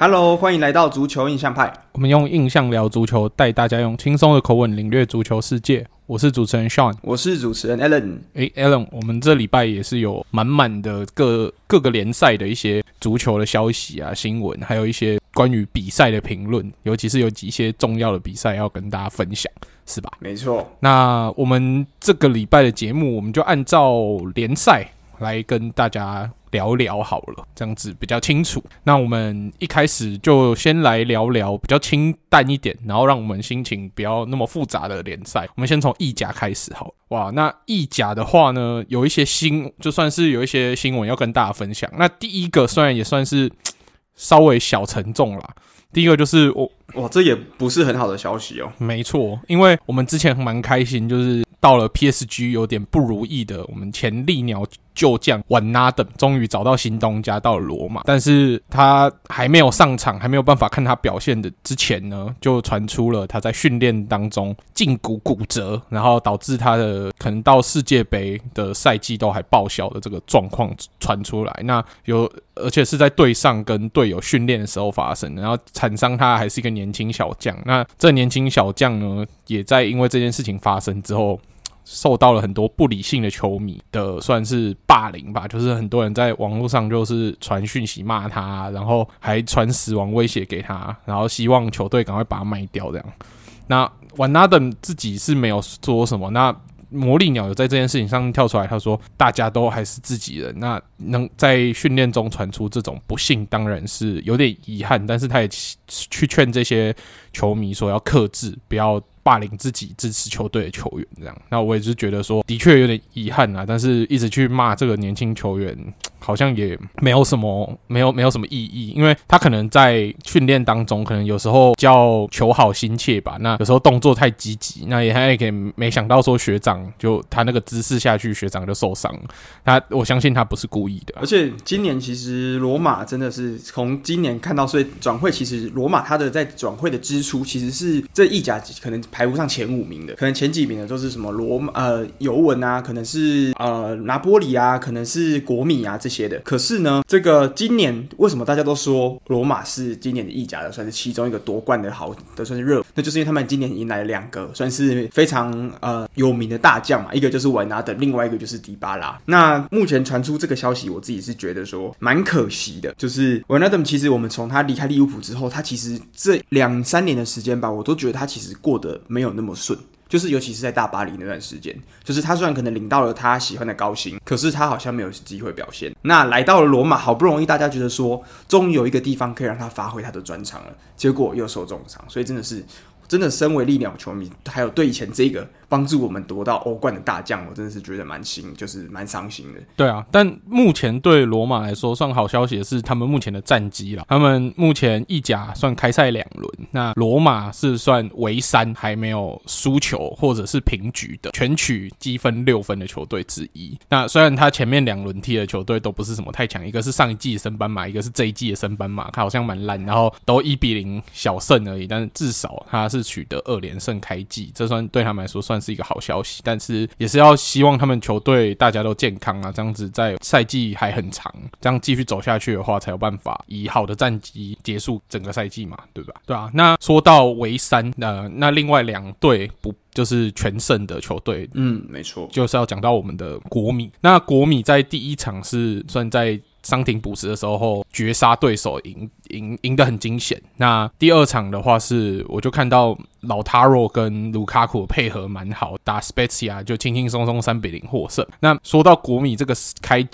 Hello，欢迎来到足球印象派。我们用印象聊足球，带大家用轻松的口吻领略足球世界。我是主持人 Sean，我是主持人 Alan。诶，Alan，我们这礼拜也是有满满的各各个联赛的一些足球的消息啊、新闻，还有一些关于比赛的评论，尤其是有几些重要的比赛要跟大家分享，是吧？没错。那我们这个礼拜的节目，我们就按照联赛来跟大家。聊聊好了，这样子比较清楚。那我们一开始就先来聊聊比较清淡一点，然后让我们心情不要那么复杂的联赛。我们先从意甲开始好了。哇，那意甲的话呢，有一些新，就算是有一些新闻要跟大家分享。那第一个虽然也算是稍微小沉重啦，第一个就是我，哇，这也不是很好的消息哦。没错，因为我们之前蛮开心，就是到了 PSG 有点不如意的，我们前利鸟。旧将瓦纳登终于找到新东家，到了罗马，但是他还没有上场，还没有办法看他表现的之前呢，就传出了他在训练当中胫骨骨折，然后导致他的可能到世界杯的赛季都还报销的这个状况传出来。那有，而且是在队上跟队友训练的时候发生，然后产伤他还是一个年轻小将。那这年轻小将呢，也在因为这件事情发生之后。受到了很多不理性的球迷的算是霸凌吧，就是很多人在网络上就是传讯息骂他，然后还传死亡威胁给他，然后希望球队赶快把他卖掉这样。那瓦纳登自己是没有说什么，那魔力鸟有在这件事情上跳出来，他说大家都还是自己人，那能在训练中传出这种不幸，当然是有点遗憾，但是他也去劝这些球迷说要克制，不要。霸凌自己支持球队的球员，这样，那我也是觉得说，的确有点遗憾啊。但是一直去骂这个年轻球员，好像也没有什么，没有没有什么意义，因为他可能在训练当中，可能有时候叫求好心切吧，那有时候动作太积极，那也还可以没想到说学长就他那个姿势下去，学长就受伤。他我相信他不是故意的。而且今年其实罗马真的是从今年看到，所以转会其实罗马他的在转会的支出其实是这意甲可能。排不上前五名的，可能前几名的都是什么罗呃尤文啊，可能是呃拿波里啊，可能是国米啊这些的。可是呢，这个今年为什么大家都说罗马是今年的意甲的算是其中一个夺冠的好的算是热？那就是因为他们今年迎来了两个算是非常呃有名的大将嘛，一个就是瓦纳登，另外一个就是迪巴拉。那目前传出这个消息，我自己是觉得说蛮可惜的，就是瓦纳德其实我们从他离开利物浦之后，他其实这两三年的时间吧，我都觉得他其实过得。没有那么顺，就是尤其是在大巴黎那段时间，就是他虽然可能领到了他喜欢的高薪，可是他好像没有机会表现。那来到了罗马，好不容易大家觉得说，终于有一个地方可以让他发挥他的专长了，结果又受重伤，所以真的是，真的身为利鸟球迷，还有对以前这个。帮助我们夺到欧冠的大将，我真的是觉得蛮心，就是蛮伤心的。对啊，但目前对罗马来说算好消息的是，他们目前的战绩了。他们目前意甲算开赛两轮，那罗马是算唯三还没有输球或者是平局的，全取积分六分的球队之一。那虽然他前面两轮踢的球队都不是什么太强，一个是上一季的升班马，一个是这一季的升班马，他好像蛮烂，然后都一比零小胜而已。但是至少他是取得二连胜开季，这算对他们来说算。是一个好消息，但是也是要希望他们球队大家都健康啊，这样子在赛季还很长，这样继续走下去的话，才有办法以好的战绩结束整个赛季嘛，对吧？对啊。那说到唯三，呃，那另外两队不就是全胜的球队？嗯，没错，就是要讲到我们的国米。那国米在第一场是算在。伤停补时的时候绝杀对手，赢赢赢得很惊险。那第二场的话是，我就看到老塔罗跟卢卡库配合蛮好，打斯佩西亚就轻轻松松三比零获胜。那说到国米这个开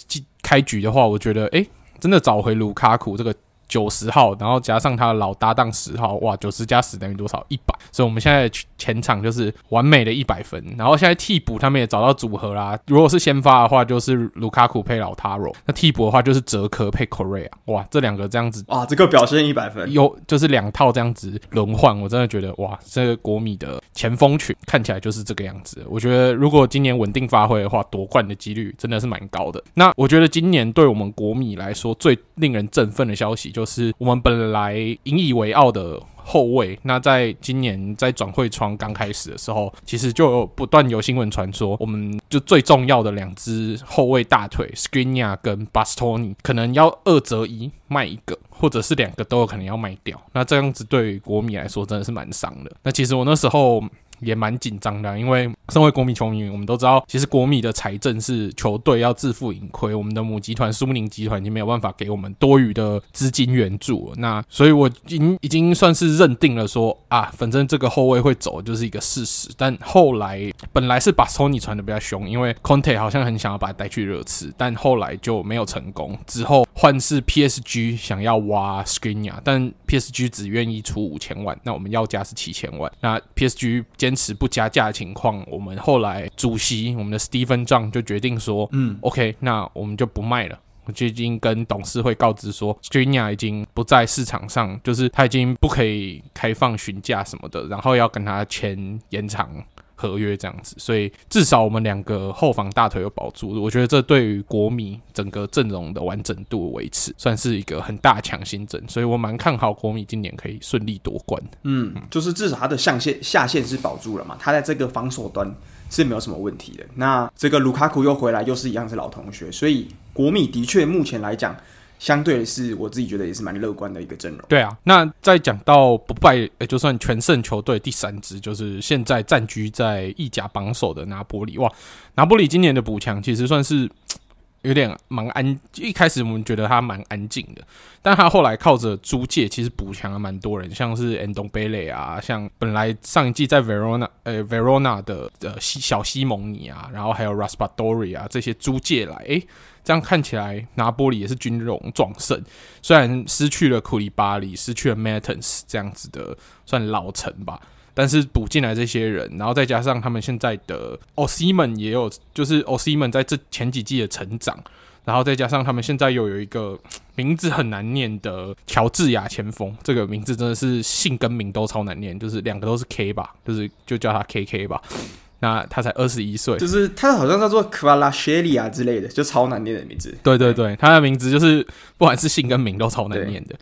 开局的话，我觉得诶、真的找回卢卡库这个。九十号，然后加上他的老搭档十号，哇，九十加十等于多少？一百。所以我们现在前场就是完美的一百分。然后现在替补他们也找到组合啦。如果是先发的话，就是卢卡库配老塔罗；那替补的话就是哲科配 Correa。哇，这两个这样子，哇，这个表现一百分。有就是两套这样子轮换，我真的觉得哇，这个国米的前锋群看起来就是这个样子。我觉得如果今年稳定发挥的话，夺冠的几率真的是蛮高的。那我觉得今年对我们国米来说最令人振奋的消息就。是我们本来引以为傲的。后卫，那在今年在转会窗刚开始的时候，其实就有不断有新闻传说，我们就最重要的两只后卫大腿 Skriniar 跟 Bastoni 可能要二择一卖一个，或者是两个都有可能要卖掉。那这样子对于国米来说真的是蛮伤的。那其实我那时候。也蛮紧张的，因为身为国米球迷，我们都知道，其实国米的财政是球队要自负盈亏。我们的母集团苏宁集团已经没有办法给我们多余的资金援助了。那所以我已经已经算是认定了说啊，反正这个后卫会走就是一个事实。但后来本来是把 Sony 传的比较凶，因为 Conte 好像很想要把他带去热刺，但后来就没有成功。之后换是 PSG 想要挖 Skriniar，但 PSG 只愿意出五千万，那我们要价是七千万。那 PSG 坚持不加价的情况，我们后来主席我们的 Stephen John 就决定说，嗯，OK，那我们就不卖了。我就已经跟董事会告知说，Skriniar 已经不在市场上，就是他已经不可以开放询价什么的，然后要跟他签延长。合约这样子，所以至少我们两个后防大腿有保住，我觉得这对于国米整个阵容的完整度维持，算是一个很大强心针，所以我蛮看好国米今年可以顺利夺冠。嗯，就是至少他的上限下限是保住了嘛，他在这个防守端是没有什么问题的。那这个卢卡库又回来，又是一样是老同学，所以国米的确目前来讲。相对是我自己觉得也是蛮乐观的一个阵容。对啊，那再讲到不败，也就算全胜球队第三支，就是现在占据在意甲榜首的拿波里。哇，拿波里今年的补强其实算是有点蛮安。一开始我们觉得他蛮安静的，但他后来靠着租借，其实补强了蛮多人，像是 Ndombele 啊，像本来上一季在 Verona 呃 Verona 的呃西小西蒙尼啊，然后还有 Raspadori 啊这些租借来，诶。这样看起来，拿波里也是军容壮盛，虽然失去了库里巴里，失去了 Mertens 这样子的算老臣吧，但是补进来这些人，然后再加上他们现在的 Osimhen 也有，就是 Osimhen 在这前几季的成长，然后再加上他们现在又有一个名字很难念的乔治亚前锋，这个名字真的是姓跟名都超难念，就是两个都是 K 吧，就是就叫他 KK 吧。那他才二十一岁，就是他好像叫做克瓦拉谢利亚之类的，就超难念的名字。对对对，他的名字就是不管是姓跟名都超难念的。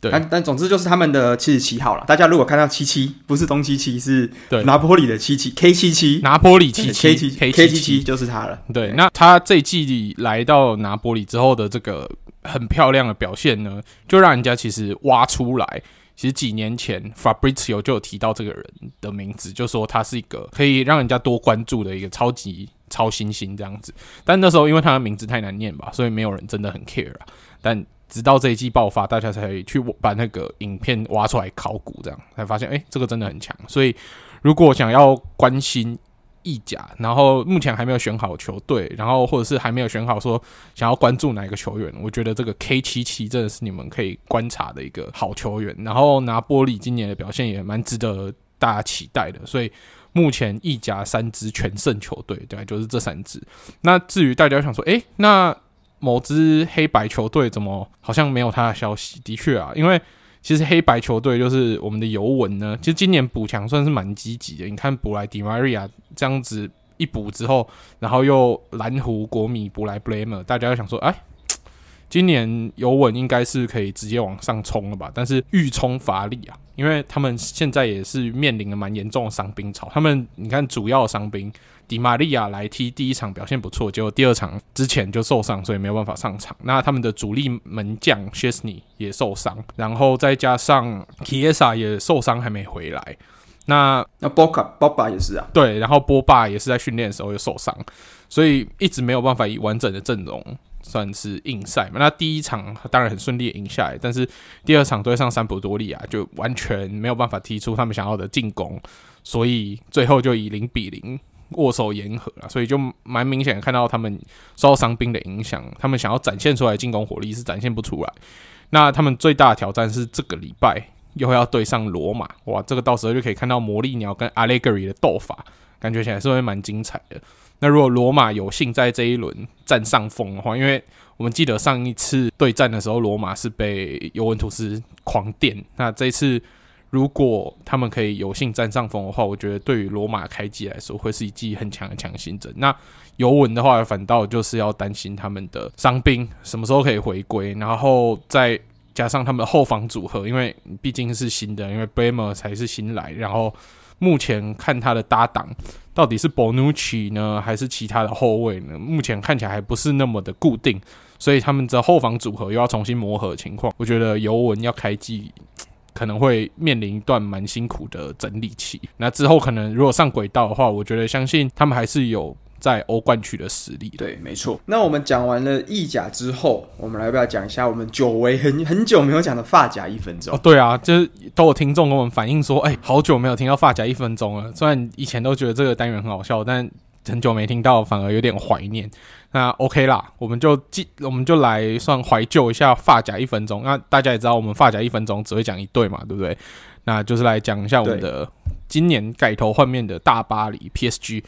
对，但但总之就是他们的七十七号了。大家如果看到七七，不是东七七，是对拿坡里的七七 K 七七，拿坡里七七 K 七 K 七七就是他了。对，那他这一季来到拿坡里之后的这个很漂亮的表现呢，就让人家其实挖出来。其实几年前，Fabrizio 就有提到这个人的名字，就说他是一个可以让人家多关注的一个超级超新星这样子。但那时候因为他的名字太难念吧，所以没有人真的很 care 啊。但直到这一季爆发，大家才去把那个影片挖出来考古，这样才发现，哎，这个真的很强。所以如果想要关心，意甲，然后目前还没有选好球队，然后或者是还没有选好说想要关注哪一个球员，我觉得这个 K 七七真的是你们可以观察的一个好球员。然后拿波利今年的表现也蛮值得大家期待的，所以目前意甲三支全胜球队，对，就是这三支。那至于大家想说，诶，那某支黑白球队怎么好像没有他的消息？的确啊，因为。其实黑白球队就是我们的尤文呢，其实今年补强算是蛮积极的。你看补来迪玛利亚这样子一补之后，然后又蓝湖国米补来布雷默，大家想说，哎，今年尤文应该是可以直接往上冲了吧？但是欲冲乏力啊，因为他们现在也是面临了蛮严重的伤兵潮。他们你看主要伤兵。迪玛利亚来踢第一场表现不错，结果第二场之前就受伤，所以没有办法上场。那他们的主力门将谢斯尼也受伤，然后再加上基萨也受伤还没回来。那那波卡波巴也是啊，对，然后波巴也是在训练的时候又受伤，所以一直没有办法以完整的阵容算是硬赛嘛。那第一场当然很顺利的赢下来，但是第二场对上三浦多利亚就完全没有办法踢出他们想要的进攻，所以最后就以零比零。握手言和了，所以就蛮明显看到他们受伤兵的影响，他们想要展现出来进攻火力是展现不出来。那他们最大的挑战是这个礼拜又要对上罗马，哇，这个到时候就可以看到魔力鸟跟阿雷格里的斗法，感觉起来是会蛮精彩的。那如果罗马有幸在这一轮占上风的话，因为我们记得上一次对战的时候，罗马是被尤文图斯狂电，那这一次。如果他们可以有幸占上风的话，我觉得对于罗马开季来说会是一剂很强的强心针。那尤文的话，反倒就是要担心他们的伤兵什么时候可以回归，然后再加上他们的后防组合，因为毕竟是新的，因为 Bremer 才是新来，然后目前看他的搭档到底是 Bonucci 呢，还是其他的后卫呢？目前看起来还不是那么的固定，所以他们的后防组合又要重新磨合情况，我觉得尤文要开季可能会面临一段蛮辛苦的整理期。那之后可能如果上轨道的话，我觉得相信他们还是有。在欧冠区的实力，对，没错。那我们讲完了意甲之后，我们来不要讲一下我们久违很很久没有讲的发甲一分钟？哦，对啊，就是都有听众跟我们反映说，哎、欸，好久没有听到发甲一分钟了。虽然以前都觉得这个单元很好笑，但很久没听到，反而有点怀念。那 OK 啦，我们就记，我们就来算怀旧一下发夹一分钟。那大家也知道，我们发夹一分钟只会讲一对嘛，对不对？那就是来讲一下我们的今年改头换面的大巴黎 PSG。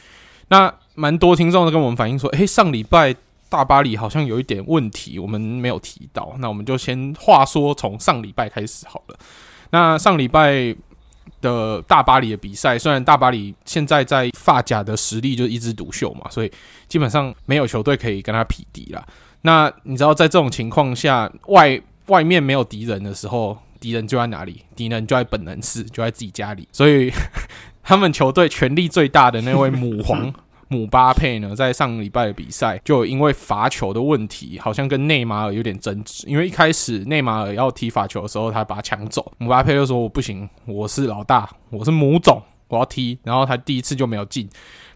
那蛮多听众都跟我们反映说，诶，上礼拜大巴黎好像有一点问题，我们没有提到。那我们就先话说从上礼拜开始好了。那上礼拜的大巴黎的比赛，虽然大巴黎现在在发甲的实力就一枝独秀嘛，所以基本上没有球队可以跟他匹敌了。那你知道在这种情况下，外外面没有敌人的时候，敌人就在哪里？敌人就在本能寺，就在自己家里，所以。他们球队权力最大的那位母皇姆巴佩呢，在上个礼拜的比赛就因为罚球的问题，好像跟内马尔有点争执。因为一开始内马尔要踢罚球的时候，他把他抢走，姆巴佩就说：“我不行，我是老大，我是母种，我要踢。”然后他第一次就没有进，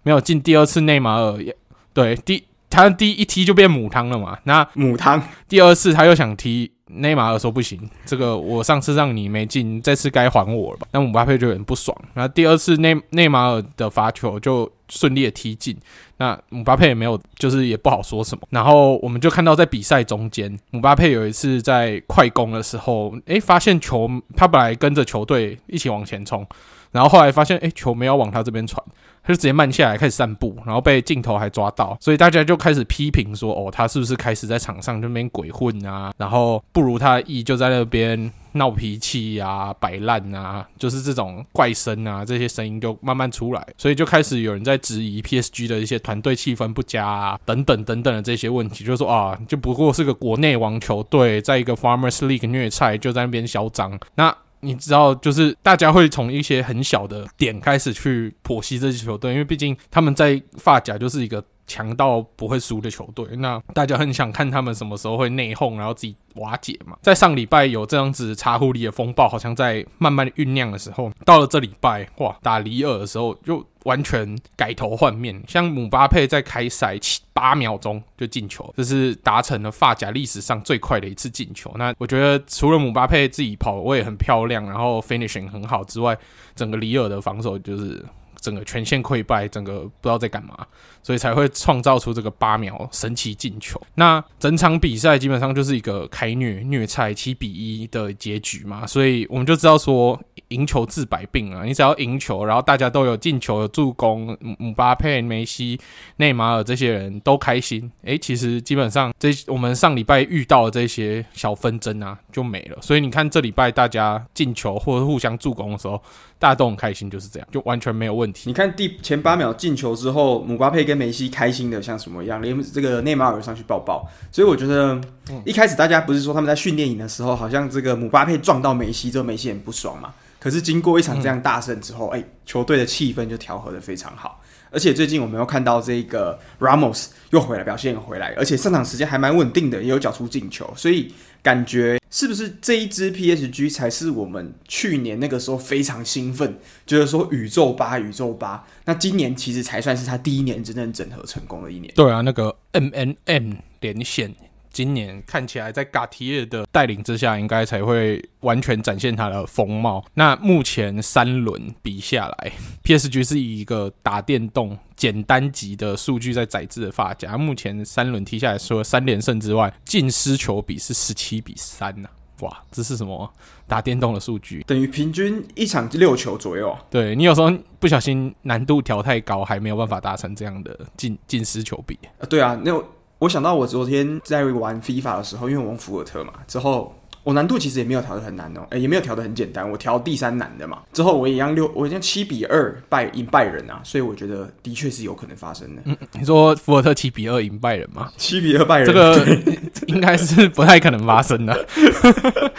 没有进。第二次内马尔也对第他第一踢就变母汤了嘛？那母汤第二次他又想踢。内马尔说不行，这个我上次让你没进，这次该还我了吧？那姆巴佩就有点不爽。然后第二次内内马尔的罚球就顺利的踢进，那姆巴佩也没有，就是也不好说什么。然后我们就看到在比赛中间，姆巴佩有一次在快攻的时候，诶，发现球他本来跟着球队一起往前冲，然后后来发现诶，球没有往他这边传。他就直接慢下来开始散步，然后被镜头还抓到，所以大家就开始批评说：“哦，他是不是开始在场上那边鬼混啊？然后不如他的意就在那边闹脾气啊、摆烂啊，就是这种怪声啊，这些声音就慢慢出来，所以就开始有人在质疑 PSG 的一些团队气氛不佳啊，等等等等的这些问题，就是说啊，就不过是个国内网球队，在一个 Farmers League 虐菜，就在那边嚣张。那。你知道，就是大家会从一些很小的点开始去剖析这支球队，因为毕竟他们在法甲就是一个强到不会输的球队。那大家很想看他们什么时候会内讧，然后自己瓦解嘛。在上礼拜有这样子茶壶里的风暴，好像在慢慢酝酿的时候，到了这礼拜，哇，打里尔的时候就。完全改头换面，像姆巴佩在开赛七八秒钟就进球，这是达成了发甲历史上最快的一次进球。那我觉得除了姆巴佩自己跑位很漂亮，然后 finishing 很好之外，整个里尔的防守就是。整个全线溃败，整个不知道在干嘛，所以才会创造出这个八秒神奇进球。那整场比赛基本上就是一个开虐虐菜七比一的结局嘛，所以我们就知道说赢球治百病啊，你只要赢球，然后大家都有进球、有助攻，姆巴佩、梅西、内马尔这些人都开心，诶，其实基本上这我们上礼拜遇到的这些小纷争啊就没了。所以你看这礼拜大家进球或者互相助攻的时候。大家都很开心，就是这样，就完全没有问题。你看第前八秒进球之后，姆巴佩跟梅西开心的像什么一样，连这个内马尔上去抱抱。所以我觉得一开始大家不是说他们在训练营的时候，好像这个姆巴佩撞到梅西之后，梅西很不爽嘛。可是经过一场这样大胜之后，哎、嗯欸，球队的气氛就调和的非常好。而且最近我们又看到这个 Ramos 又回来，表现回来，而且上场时间还蛮稳定的，也有缴出进球，所以感觉是不是这一支 PSG 才是我们去年那个时候非常兴奋，就是说宇宙八宇宙八。那今年其实才算是他第一年真正整合成功的一年。对啊，那个 MNM 连线。今年看起来，在 Gattier 的带领之下，应该才会完全展现他的风貌。那目前三轮比下来，PSG 是以一个打电动简单级的数据在宰制的发夹。目前三轮踢下来，除了三连胜之外，进失球比是十七比三呐！哇，这是什么打电动的数据？等于平均一场六球左右。对，你有时候不小心难度调太高，还没有办法达成这样的进进失球比啊。对啊，那。我想到我昨天在玩 FIFA 的时候，因为我用福尔特嘛，之后我难度其实也没有调的很难哦，诶、欸，也没有调的很简单，我调第三难的嘛。之后我一样六，我一样七比二败赢拜仁啊，所以我觉得的确是有可能发生的。嗯，你说福尔特七比二赢拜仁吗？七比二拜仁，这个 应该是不太可能发生的。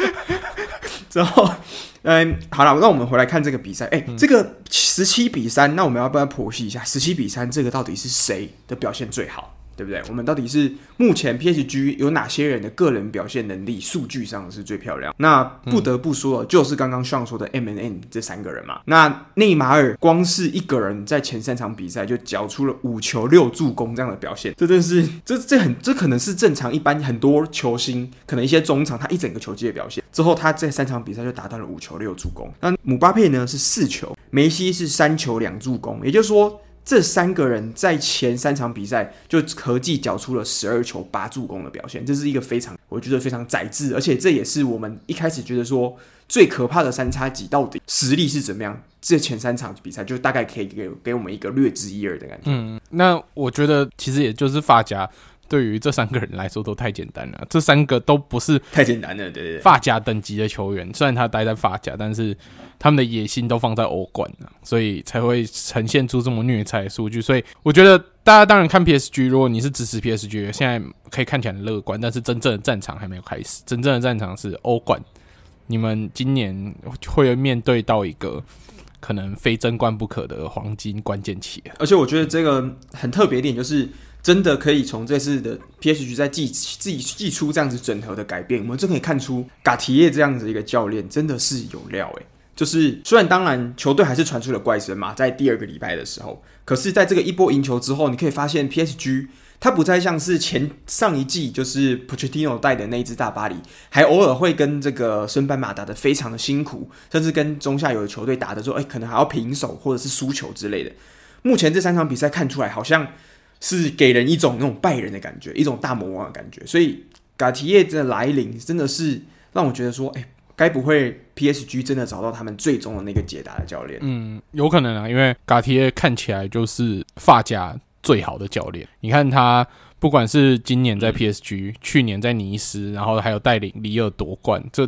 之后，嗯，好了，那我们回来看这个比赛。哎、欸，嗯、这个十七比三，那我们要不要剖析一下？十七比三，这个到底是谁的表现最好？对不对？我们到底是目前 PSG 有哪些人的个人表现能力数据上是最漂亮？那不得不说，就是刚刚上说的 MNN 这三个人嘛。那内马尔光是一个人在前三场比赛就缴出了五球六助攻这样的表现，这真是这这很这可能是正常一般很多球星可能一些中场他一整个球季的表现之后，他在三场比赛就达到了五球六助攻。那姆巴佩呢是四球，梅西是三球两助攻，也就是说。这三个人在前三场比赛就合计缴出了十二球八助攻的表现，这是一个非常我觉得非常宰制，而且这也是我们一开始觉得说最可怕的三叉戟到底实力是怎么样。这前三场比赛就大概可以给给我们一个略知一二的感觉。嗯，那我觉得其实也就是发夹。对于这三个人来说都太简单了，这三个都不是太简单了，对对对。法甲等级的球员，虽然他待在发甲，但是他们的野心都放在欧冠了，所以才会呈现出这么虐菜的数据。所以我觉得大家当然看 PSG，如果你是支持 PSG，现在可以看起来很乐观，但是真正的战场还没有开始，真正的战场是欧冠。你们今年会面对到一个可能非争冠不可的黄金关键期，而且我觉得这个很特别一点就是。真的可以从这次的 PSG 在季自己季初这样子整合的改变，我们就可以看出嘎提耶这样子一个教练真的是有料诶。就是虽然当然球队还是传出了怪声嘛，在第二个礼拜的时候，可是在这个一波赢球之后，你可以发现 PSG 它不再像是前上一季就是 Pochettino 带的那一支大巴黎，还偶尔会跟这个升班马打得非常的辛苦，甚至跟中下游的球队打的时候，哎，可能还要平手或者是输球之类的。目前这三场比赛看出来好像。是给人一种那种拜仁的感觉，一种大魔王的感觉，所以嘎提耶的来临真的是让我觉得说，哎、欸，该不会 PSG 真的找到他们最终的那个解答的教练？嗯，有可能啊，因为嘎提耶看起来就是发夹最好的教练。你看他不管是今年在 PSG，、嗯、去年在尼斯，然后还有带领里尔夺冠，这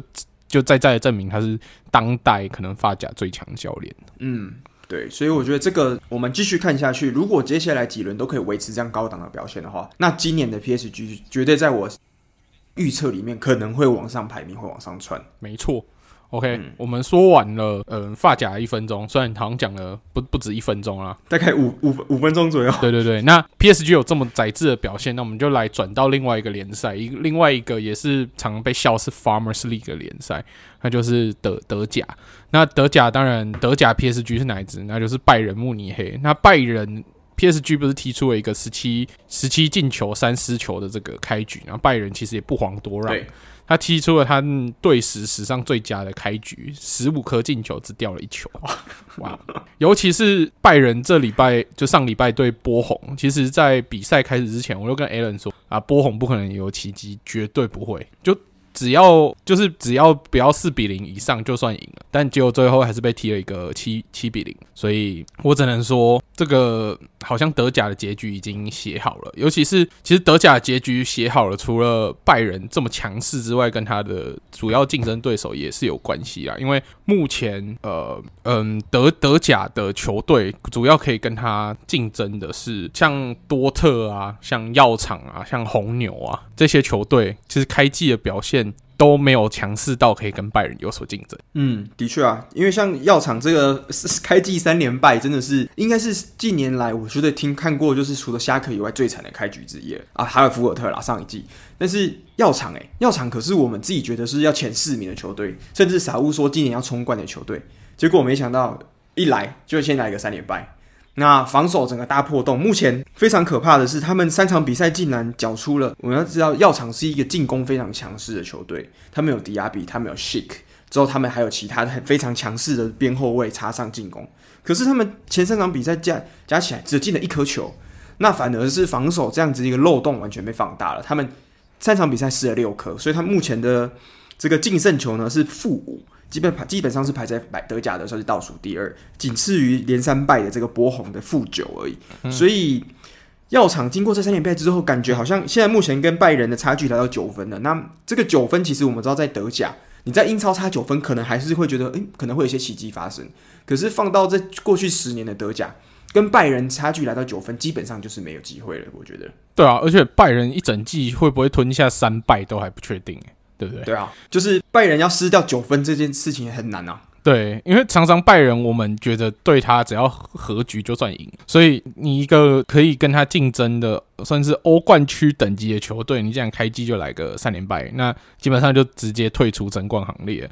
就再再证明他是当代可能发夹最强教练。嗯。对，所以我觉得这个我们继续看下去，如果接下来几轮都可以维持这样高档的表现的话，那今年的 PSG 绝对在我预测里面可能会往上排名，会往上窜。没错。OK，、嗯、我们说完了，嗯、呃，法甲一分钟，虽然好像讲了不不止一分钟啦，大概五五五分钟左右。对对对，那 PSG 有这么宰制的表现，那我们就来转到另外一个联赛，一另外一个也是常被笑是 Farmers League 的联赛，那就是德德甲。那德甲当然德甲 PSG 是哪一支？那就是拜仁慕尼黑。那拜仁 PSG 不是提出了一个十七十七进球三失球的这个开局，然后拜仁其实也不遑多让。他踢出了他队史史上最佳的开局，十五颗进球只掉了一球，哇！尤其是拜仁这礼拜就上礼拜对波鸿，其实，在比赛开始之前，我就跟 Alan 说啊，波鸿不可能有奇迹，绝对不会就。只要就是只要不要四比零以上就算赢了，但结果最后还是被踢了一个七七比零，所以我只能说这个好像德甲的结局已经写好了。尤其是其实德甲结局写好了，除了拜仁这么强势之外，跟他的主要竞争对手也是有关系啦。因为目前呃嗯德德甲的球队主要可以跟他竞争的是像多特啊、像药厂啊、像红牛啊这些球队，其实开季的表现。都没有强势到可以跟拜仁有所竞争。嗯，的确啊，因为像药厂这个 开季三连败，真的是应该是近年来我觉得听看过，就是除了虾克以外最惨的开局之一啊。还有福尔特啦，上一季。但是药厂诶，药厂可是我们自己觉得是要前四名的球队，甚至傻屋说今年要冲冠的球队，结果没想到一来就先来一个三连败。那防守整个大破洞，目前非常可怕的是，他们三场比赛竟然缴出了。我们要知道，药厂是一个进攻非常强势的球队，他们有迪亚比，他们有 Schick，之后他们还有其他的很非常强势的边后卫插上进攻。可是他们前三场比赛加加起来只进了一颗球，那反而是防守这样子一个漏洞完全被放大了。他们三场比赛失了六颗，所以他目前的这个净胜球呢是负五。基本排基本上是排在百德甲的时候是倒数第二，仅次于连三败的这个波鸿的负九而已。嗯、所以药厂经过这三连败之后，感觉好像现在目前跟拜仁的差距来到九分了。那这个九分其实我们知道在德甲，你在英超差九分，可能还是会觉得，诶，可能会有些奇迹发生。可是放到这过去十年的德甲，跟拜仁差距来到九分，基本上就是没有机会了。我觉得。对啊，而且拜仁一整季会不会吞下三败都还不确定，对不对？对啊，就是拜仁要失掉九分这件事情很难啊。对，因为常常拜仁，我们觉得对他只要和局就算赢，所以你一个可以跟他竞争的，算是欧冠区等级的球队，你这样开机就来个三连败，那基本上就直接退出争冠行列。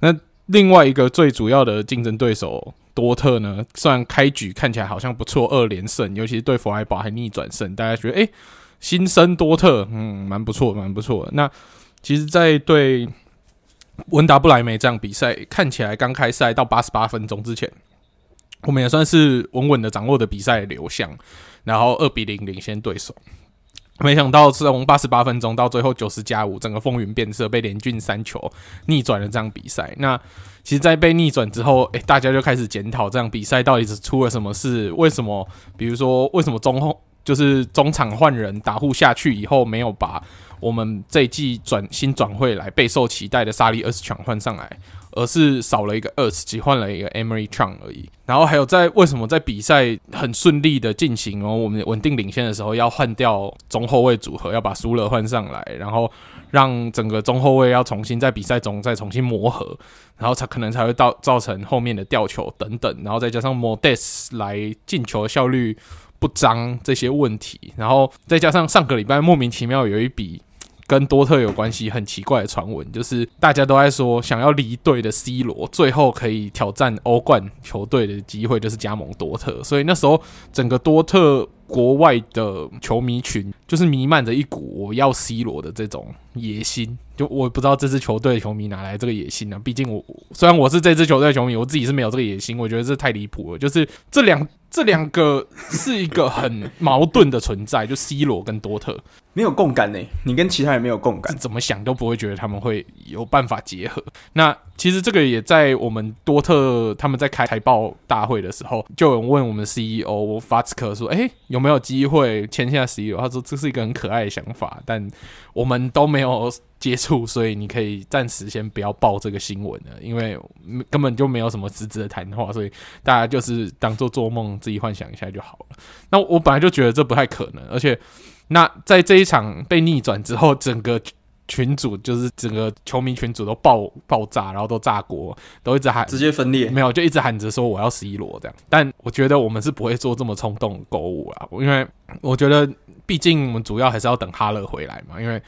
那另外一个最主要的竞争对手多特呢，虽然开局看起来好像不错，二连胜，尤其是对弗莱堡还逆转胜，大家觉得诶，新生多特，嗯，蛮不错，蛮不错的。那其实，在对。温达不莱梅这场比赛看起来刚开赛到八十八分钟之前，我们也算是稳稳的掌握的比赛流向，然后二比零领先对手。没想到是从八十八分钟到最后九十加五，整个风云变色，被连进三球逆转了这场比赛。那其实，在被逆转之后，诶，大家就开始检讨这场比赛到底是出了什么事？为什么？比如说，为什么中后就是中场换人打呼下去以后没有把？我们这一季转新转会来备受期待的沙利厄斯强换上来，而是少了一个二十，只换了一个 Emre Can 而已。然后还有在为什么在比赛很顺利的进行哦，我们稳定领先的时候要换掉中后卫组合，要把苏勒换上来，然后让整个中后卫要重新在比赛中再重新磨合，然后才可能才会到造成后面的吊球等等，然后再加上 Modest 来进球效率不彰这些问题，然后再加上上个礼拜莫名其妙有一笔。跟多特有关系很奇怪的传闻，就是大家都在说，想要离队的 C 罗最后可以挑战欧冠球队的机会，就是加盟多特。所以那时候整个多特国外的球迷群就是弥漫着一股我要 C 罗的这种野心。就我不知道这支球队的球迷哪来这个野心呢？毕竟我虽然我是这支球队的球迷，我自己是没有这个野心。我觉得这太离谱了。就是这两这两个是一个很矛盾的存在，就 C 罗跟多特。没有共感呢，你跟其他人没有共感，怎么想都不会觉得他们会有办法结合。那其实这个也在我们多特他们在开财报大会的时候，就有人问我们 CEO 法茨克说：“诶，有没有机会签下 CEO？” 他说：“这是一个很可爱的想法，但我们都没有接触，所以你可以暂时先不要报这个新闻了，因为根本就没有什么实质的谈话，所以大家就是当做做梦，自己幻想一下就好了。那我本来就觉得这不太可能，而且。那在这一场被逆转之后，整个群组就是整个球迷群组都爆爆炸，然后都炸锅，都一直喊，直接分裂，没有，就一直喊着说我要 C 罗这样。但我觉得我们是不会做这么冲动购物啊，因为我觉得毕竟我们主要还是要等哈勒回来嘛，因为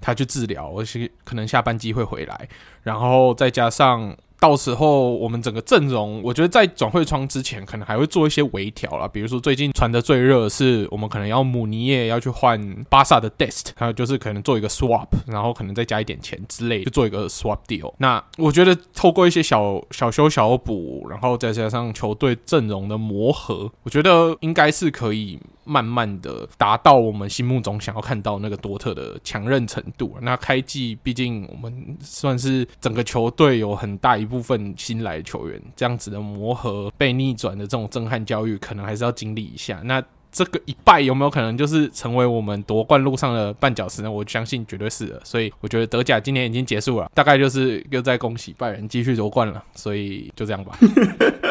他去治疗，而且可能下班机会回来，然后再加上。到时候我们整个阵容，我觉得在转会窗之前，可能还会做一些微调啦。比如说最近传的最热是，我们可能要姆尼耶要去换巴萨的 Dest，还有就是可能做一个 swap，然后可能再加一点钱之类，就做一个 swap deal。那我觉得透过一些小小修小补，然后再加上球队阵容的磨合，我觉得应该是可以。慢慢的达到我们心目中想要看到那个多特的强韧程度。那开季毕竟我们算是整个球队有很大一部分新来球员，这样子的磨合被逆转的这种震撼教育，可能还是要经历一下。那这个一败有没有可能就是成为我们夺冠路上的绊脚石呢？我相信绝对是的。所以我觉得德甲今年已经结束了，大概就是又在恭喜拜仁继续夺冠了。所以就这样吧。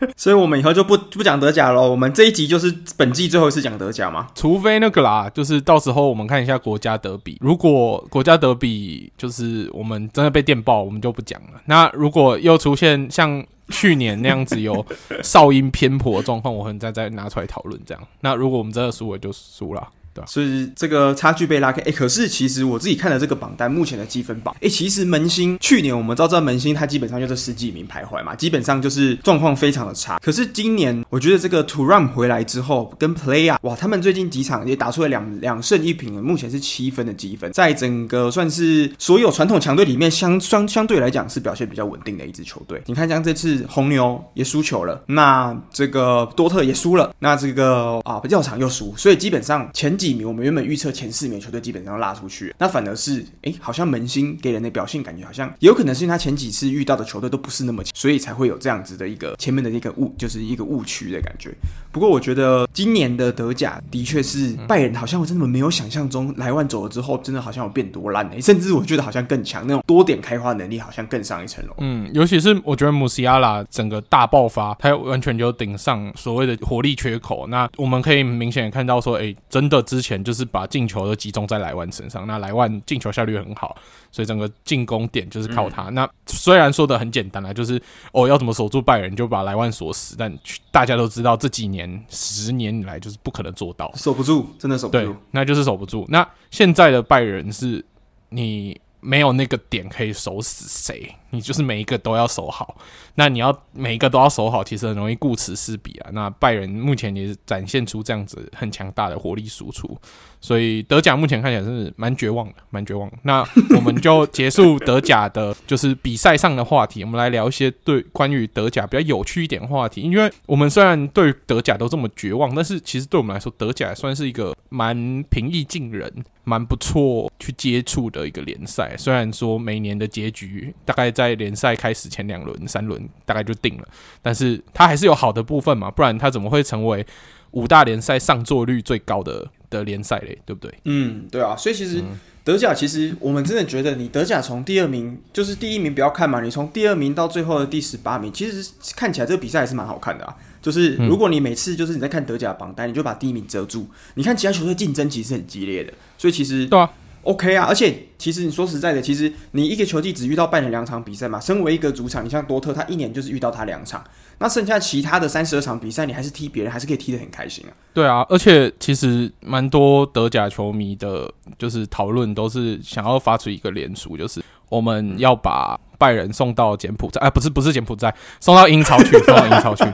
所以我们以后就不不讲德甲了。我们这一集就是本季最后一次讲德甲嘛，除非那个啦，就是到时候我们看一下国家德比。如果国家德比就是我们真的被电爆，我们就不讲了。那如果又出现像去年那样子有哨音偏颇的状况，我可能再再拿出来讨论这样。那如果我们真的输了，就输了。所以这个差距被拉开，哎，可是其实我自己看了这个榜单，目前的积分榜，哎，其实门兴去年我们知道这门兴，它基本上就是十几名徘徊嘛，基本上就是状况非常的差。可是今年我觉得这个 Thuram 回来之后，跟 play 啊哇，他们最近几场也打出了两两胜一平，目前是七分的积分，在整个算是所有传统强队里面相相相对来讲是表现比较稳定的一支球队。你看，像这次红牛也输球了，那这个多特也输了，那这个啊药厂又输，所以基本上前几。我们原本预测前四名球队基本上拉出去，那反而是哎，好像门兴给人的表现感觉好像有可能是因为他前几次遇到的球队都不是那么强，所以才会有这样子的一个前面的一个误，就是一个误区的感觉。不不过我觉得今年的德甲的确是拜仁，好像我真的没有想象中莱万走了之后，真的好像有变多烂呢、欸。甚至我觉得好像更强，那种多点开花能力好像更上一层楼。嗯，尤其是我觉得穆西亚拉整个大爆发，他完全就顶上所谓的火力缺口。那我们可以明显看到说，哎、欸，真的之前就是把进球都集中在莱万身上，那莱万进球效率很好，所以整个进攻点就是靠他。嗯、那虽然说的很简单啊，就是哦要怎么守住拜仁，就把莱万锁死，但大家都知道这几年十年以来就是不可能做到，守不住，真的守不住，那就是守不住。那现在的拜仁是你。没有那个点可以守死谁，你就是每一个都要守好。那你要每一个都要守好，其实很容易顾此失彼啊。那拜仁目前也是展现出这样子很强大的火力输出，所以德甲目前看起来真是蛮绝望的，蛮绝望。那我们就结束德甲的，就是比赛上的话题，我们来聊一些对关于德甲比较有趣一点的话题。因为我们虽然对德甲都这么绝望，但是其实对我们来说，德甲算是一个蛮平易近人。蛮不错去接触的一个联赛，虽然说每年的结局大概在联赛开始前两轮、三轮大概就定了，但是它还是有好的部分嘛，不然它怎么会成为五大联赛上座率最高的的联赛嘞？对不对？嗯，对啊，所以其实德甲其实我们真的觉得，你德甲从第二名就是第一名不要看嘛，你从第二名到最后的第十八名，其实看起来这个比赛还是蛮好看的啊。就是如果你每次就是你在看德甲榜单，你就把第一名遮住，你看其他球队竞争其实很激烈的，所以其实对啊，OK 啊，而且其实你说实在的，其实你一个球季只遇到拜仁两场比赛嘛，身为一个主场，你像多特，他一年就是遇到他两场，那剩下其他的三十二场比赛，你还是踢别人，还是可以踢得很开心啊。对啊，而且其实蛮多德甲球迷的，就是讨论都是想要发出一个连署，就是我们要把拜仁送到柬埔寨，哎，不是不是柬埔寨，送到英超去，送到英超去。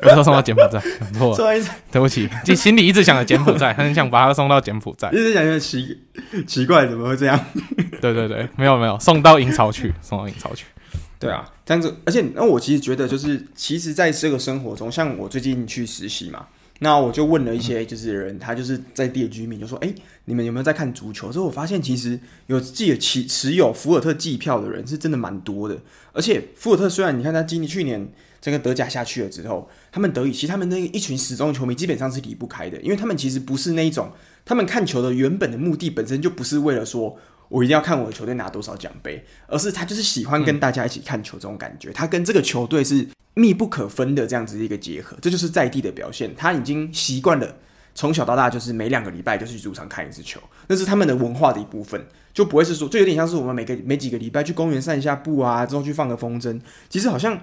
不是送到柬埔寨，错了，对不起，就心里一直想着柬埔寨，很想把他送到柬埔寨，一直想着奇奇怪，怎么会这样？对对对，没有没有，送到英超去，送到英超去。对啊，这样子，而且那我其实觉得，就是其实在这个生活中，像我最近去实习嘛，那我就问了一些就是人，他就是在地的居民，就说：“哎，你们有没有在看足球？”之后我发现，其实有自己持持有福尔特季票的人是真的蛮多的，而且福尔特虽然你看他今年去年。这个德甲下去了之后，他们德语其实他们那一群死忠球迷基本上是离不开的，因为他们其实不是那一种，他们看球的原本的目的本身就不是为了说我一定要看我的球队拿多少奖杯，而是他就是喜欢跟大家一起看球这种感觉，他跟这个球队是密不可分的这样子的一个结合，这就是在地的表现，他已经习惯了从小到大就是每两个礼拜就去主场看一次球，那是他们的文化的一部分，就不会是说就有点像是我们每个每几个礼拜去公园散一下步啊，之后去放个风筝，其实好像。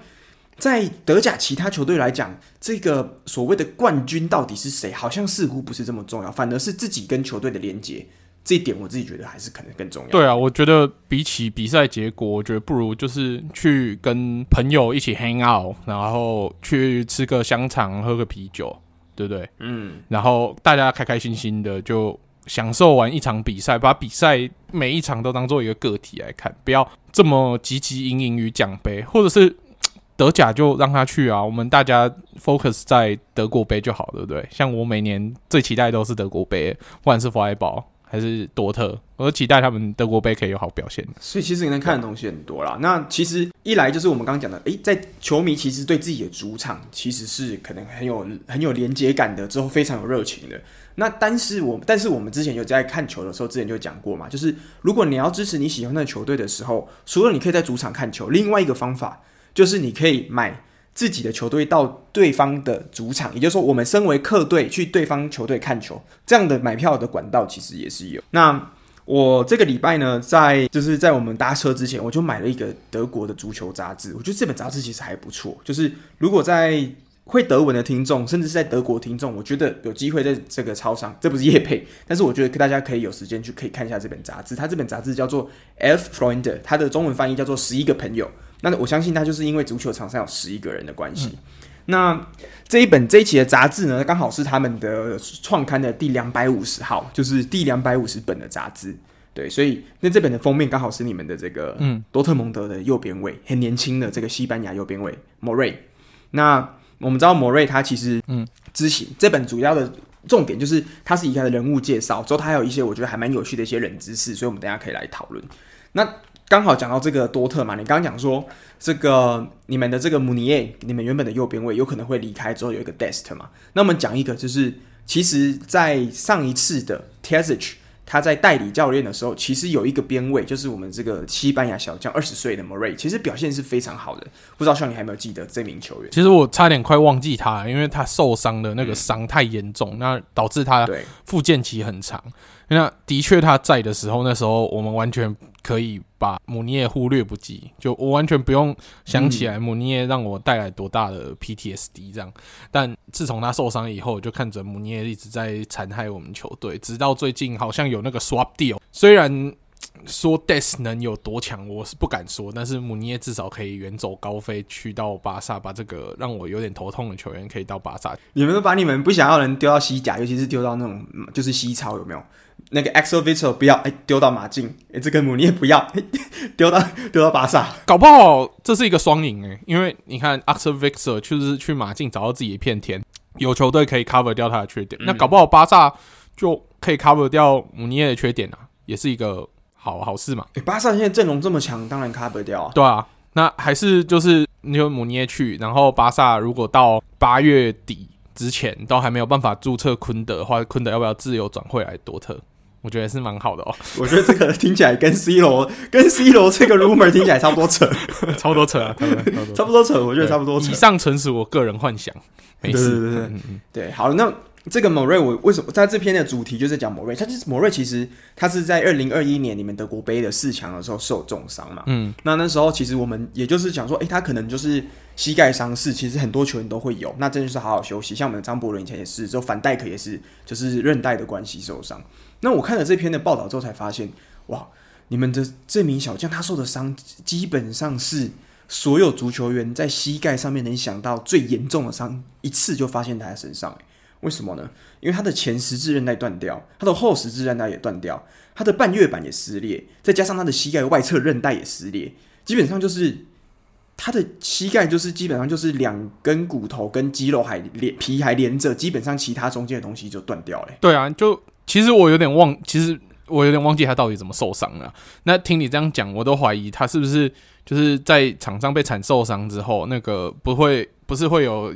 在德甲其他球队来讲，这个所谓的冠军到底是谁，好像似乎不是这么重要，反而是自己跟球队的连接。这一点我自己觉得还是可能更重要。对啊，我觉得比起比赛结果，我觉得不如就是去跟朋友一起 hang out，然后去吃个香肠，喝个啤酒，对不对？嗯。然后大家开开心心的就享受完一场比赛，把比赛每一场都当做一个个体来看，不要这么汲汲营营于奖杯，或者是。德甲就让他去啊，我们大家 focus 在德国杯就好，对不对？像我每年最期待都是德国杯，不管是弗莱堡还是多特，我都期待他们德国杯可以有好表现。所以其实你能看的东西很多啦。那其实一来就是我们刚刚讲的，诶，在球迷其实对自己的主场其实是可能很有很有连接感的，之后非常有热情的。那但是我但是我们之前有在看球的时候，之前就讲过嘛，就是如果你要支持你喜欢的球队的时候，除了你可以在主场看球，另外一个方法。就是你可以买自己的球队到对方的主场，也就是说，我们身为客队去对方球队看球，这样的买票的管道其实也是有。那我这个礼拜呢，在就是在我们搭车之前，我就买了一个德国的足球杂志。我觉得这本杂志其实还不错。就是如果在会德文的听众，甚至是在德国听众，我觉得有机会在这个超商，这不是业配，但是我觉得大家可以有时间去可以看一下这本杂志。它这本杂志叫做《F Freunde》，它的中文翻译叫做《十一个朋友》。那我相信他就是因为足球场上有十一个人的关系。嗯、那这一本这一期的杂志呢，刚好是他们的创刊的第两百五十号，就是第两百五十本的杂志。对，所以那这本的封面刚好是你们的这个嗯，多特蒙德的右边卫，很年轻的这个西班牙右边卫莫瑞。那我们知道莫瑞他其实嗯，知行这本主要的重点就是他是以他的人物介绍，之后他还有一些我觉得还蛮有趣的一些冷知识，所以我们等一下可以来讨论。那刚好讲到这个多特嘛，你刚刚讲说这个你们的这个姆尼耶，你们原本的右边位有可能会离开之后有一个 Dest 嘛？那我们讲一个，就是其实，在上一次的 Terzic 他在代理教练的时候，其实有一个边位，就是我们这个西班牙小将二十岁的 Moray，其实表现是非常好的。不知道像你还有没有记得这名球员？其实我差点快忘记他，因为他受伤的那个伤太严重，嗯、那导致他复健期很长。那的确他在的时候，那时候我们完全可以把姆尼耶忽略不计，就我完全不用想起来姆尼耶让我带来多大的 PTSD 这样。但自从他受伤以后，就看着姆尼耶一直在残害我们球队，直到最近好像有那个 swap deal。虽然说 Dest 能有多强，我是不敢说，但是姆尼耶至少可以远走高飞去到巴萨，把这个让我有点头痛的球员可以到巴萨。你们把你们不想要人丢到西甲，尤其是丢到那种就是西超，有没有？那个 Axel Witsel 不要，哎、欸，丢到马竞，哎、欸，这个姆尼也不要，丢到丢到巴萨，搞不好这是一个双赢哎，因为你看 Axel Witsel 就是去马竞找到自己一片天，有球队可以 cover 掉他的缺点，嗯、那搞不好巴萨就可以 cover 掉姆尼耶的缺点啊，也是一个好好事嘛。欸、巴萨现在阵容这么强，当然 cover 掉啊。对啊，那还是就是你说姆尼耶去，然后巴萨如果到八月底之前都还没有办法注册昆德的话，昆德要不要自由转会来多特？我觉得是蛮好的哦。我觉得这个听起来跟 C 罗跟 C 罗这个 rumor 听起来差不多扯，差不多扯啊，差不多 扯。我觉得差不多扯。以上纯属我个人幻想，没事。对对对对，对，好了，那这个 Morey 我为什么在这篇的主题就是讲 Morey？他就是 Morey，其实他是在二零二一年你们德国杯的四强的时候受重伤嘛。嗯，那那时候其实我们也就是讲说，哎，他可能就是膝盖伤势，其实很多球员都会有。那真的就是好好休息，像我们的张伯伦以前也是，之后范戴克也是，就是韧带的关系受伤。那我看了这篇的报道之后，才发现，哇，你们的这名小将他受的伤，基本上是所有足球员在膝盖上面能想到最严重的伤，一次就发现他身上。为什么呢？因为他的前十字韧带断掉，他的后十字韧带也断掉，他的半月板也撕裂，再加上他的膝盖外侧韧带也撕裂，基本上就是他的膝盖就是基本上就是两根骨头跟肌肉还连皮还连着，基本上其他中间的东西就断掉了。对啊，就。其实我有点忘，其实我有点忘记他到底怎么受伤了。那听你这样讲，我都怀疑他是不是就是在场上被铲受伤之后，那个不会不是会有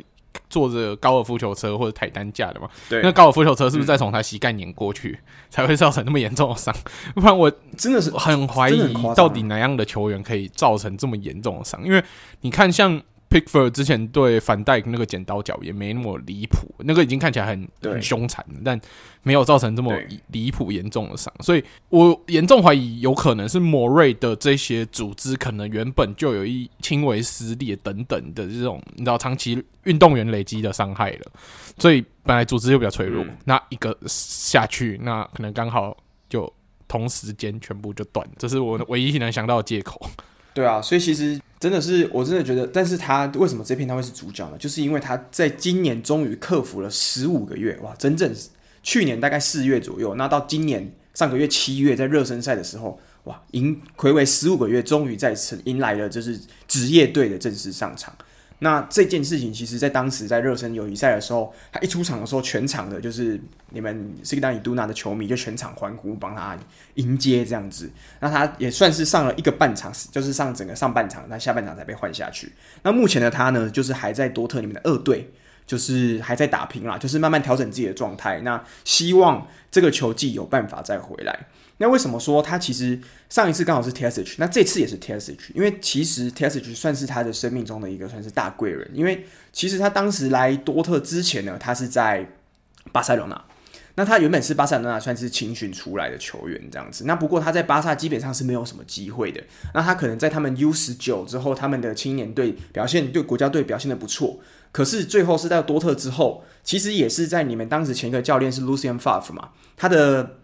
坐着高尔夫球车或者抬担架的吗？对，那高尔夫球车是不是再从他膝盖碾过去，嗯、才会造成那么严重的伤？不然我真的是很怀疑到底哪样的球员可以造成这么严重的伤？因为你看像。Pickford 之前对反戴克那个剪刀脚也没那么离谱，那个已经看起来很很凶残了，但没有造成这么离谱严重的伤，所以我严重怀疑有可能是莫瑞的这些组织可能原本就有一轻微撕裂等等的这种你知道长期运动员累积的伤害了，所以本来组织就比较脆弱，嗯、那一个下去，那可能刚好就同时间全部就断，这是我唯一能想到的借口。对啊，所以其实真的是，我真的觉得，但是他为什么这片他会是主角呢？就是因为他在今年终于克服了十五个月，哇，整整去年大概四月左右，那到今年上个月七月在热身赛的时候，哇，迎睽违十五个月，终于再次迎来了就是职业队的正式上场。那这件事情，其实，在当时在热身友谊赛的时候，他一出场的时候，全场的就是你们西格丹尼杜纳的球迷就全场欢呼，帮他迎接这样子。那他也算是上了一个半场，就是上整个上半场，那下半场才被换下去。那目前的他呢，就是还在多特里面的二队，就是还在打拼啦，就是慢慢调整自己的状态。那希望这个球技有办法再回来。那为什么说他其实上一次刚好是 Terzic，那这次也是 Terzic，因为其实 Terzic 算是他的生命中的一个算是大贵人，因为其实他当时来多特之前呢，他是在巴塞罗那，那他原本是巴塞罗那算是青训出来的球员这样子，那不过他在巴萨基本上是没有什么机会的，那他可能在他们 U 十九之后，他们的青年队表现对国家队表现的不错，可是最后是在多特之后，其实也是在你们当时前一个教练是 Lucien Favre 嘛，他的。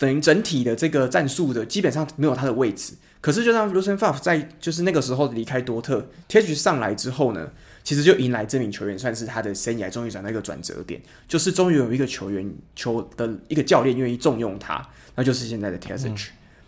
等于整体的这个战术的基本上没有他的位置，可是就让 Lucien Favre 在就是那个时候离开多特，Terzic 上来之后呢，其实就迎来这名球员算是他的生涯终于转到一个转折点，就是终于有一个球员球的一个教练愿意重用他，那就是现在的。嗯、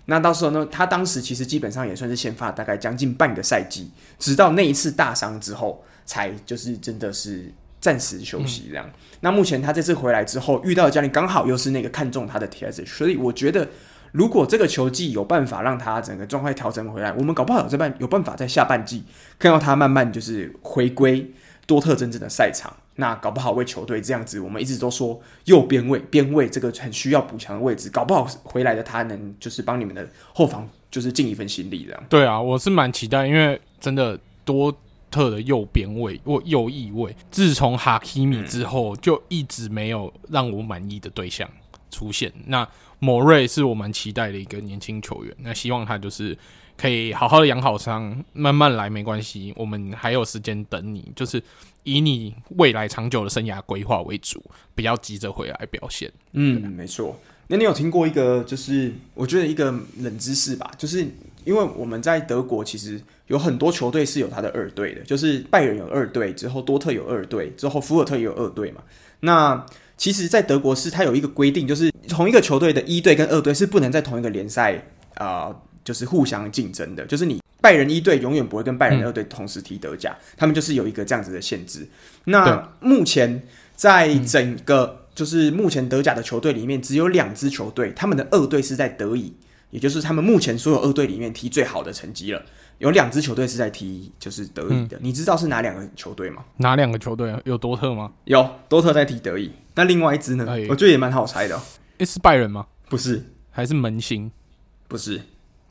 那到时候呢，他当时其实基本上也算是先发大概将近半个赛季，直到那一次大伤之后，才就是真的是。暂时休息这样。那目前他这次回来之后遇到的教练刚好又是那个看中他的 TS，所以我觉得如果这个球季有办法让他整个状态调整回来，我们搞不好有这半有办法在下半季看到他慢慢就是回归多特真正的赛场。那搞不好为球队这样子，我们一直都说右边位边位这个很需要补强的位置，搞不好回来的他能就是帮你们的后防就是尽一份心力这样。对啊，我是蛮期待，因为真的多特的右边位或右翼位，自从哈基米之后就一直没有让我满意的对象出现。那莫瑞是我蛮期待的一个年轻球员，那希望他就是可以好好的养好伤，慢慢来没关系，我们还有时间等你，就是。以你未来长久的生涯规划为主，不要急着回来表现。嗯，没错。那你有听过一个，就是我觉得一个冷知识吧，就是因为我们在德国其实有很多球队是有他的二队的，就是拜仁有二队，之后多特有二队，之后福尔特也有二队嘛。那其实，在德国是它有一个规定，就是同一个球队的一队跟二队是不能在同一个联赛啊。呃就是互相竞争的，就是你拜仁一队永远不会跟拜仁二队同时踢德甲，嗯，他们就是有一个这样子的限制。那目前在整个就是目前德甲的球队里面，只有两支球队，他们的二队是在德乙，也就是他们目前所有二队里面踢最好的成绩了。有两支球队是在踢就是德乙的，嗯，你知道是哪两个球队吗？哪两个球队啊？有多特吗？有多特在踢德乙。那另外一支呢？我觉得也蛮好猜的，喔。是拜仁吗？不是，还是门兴？不是。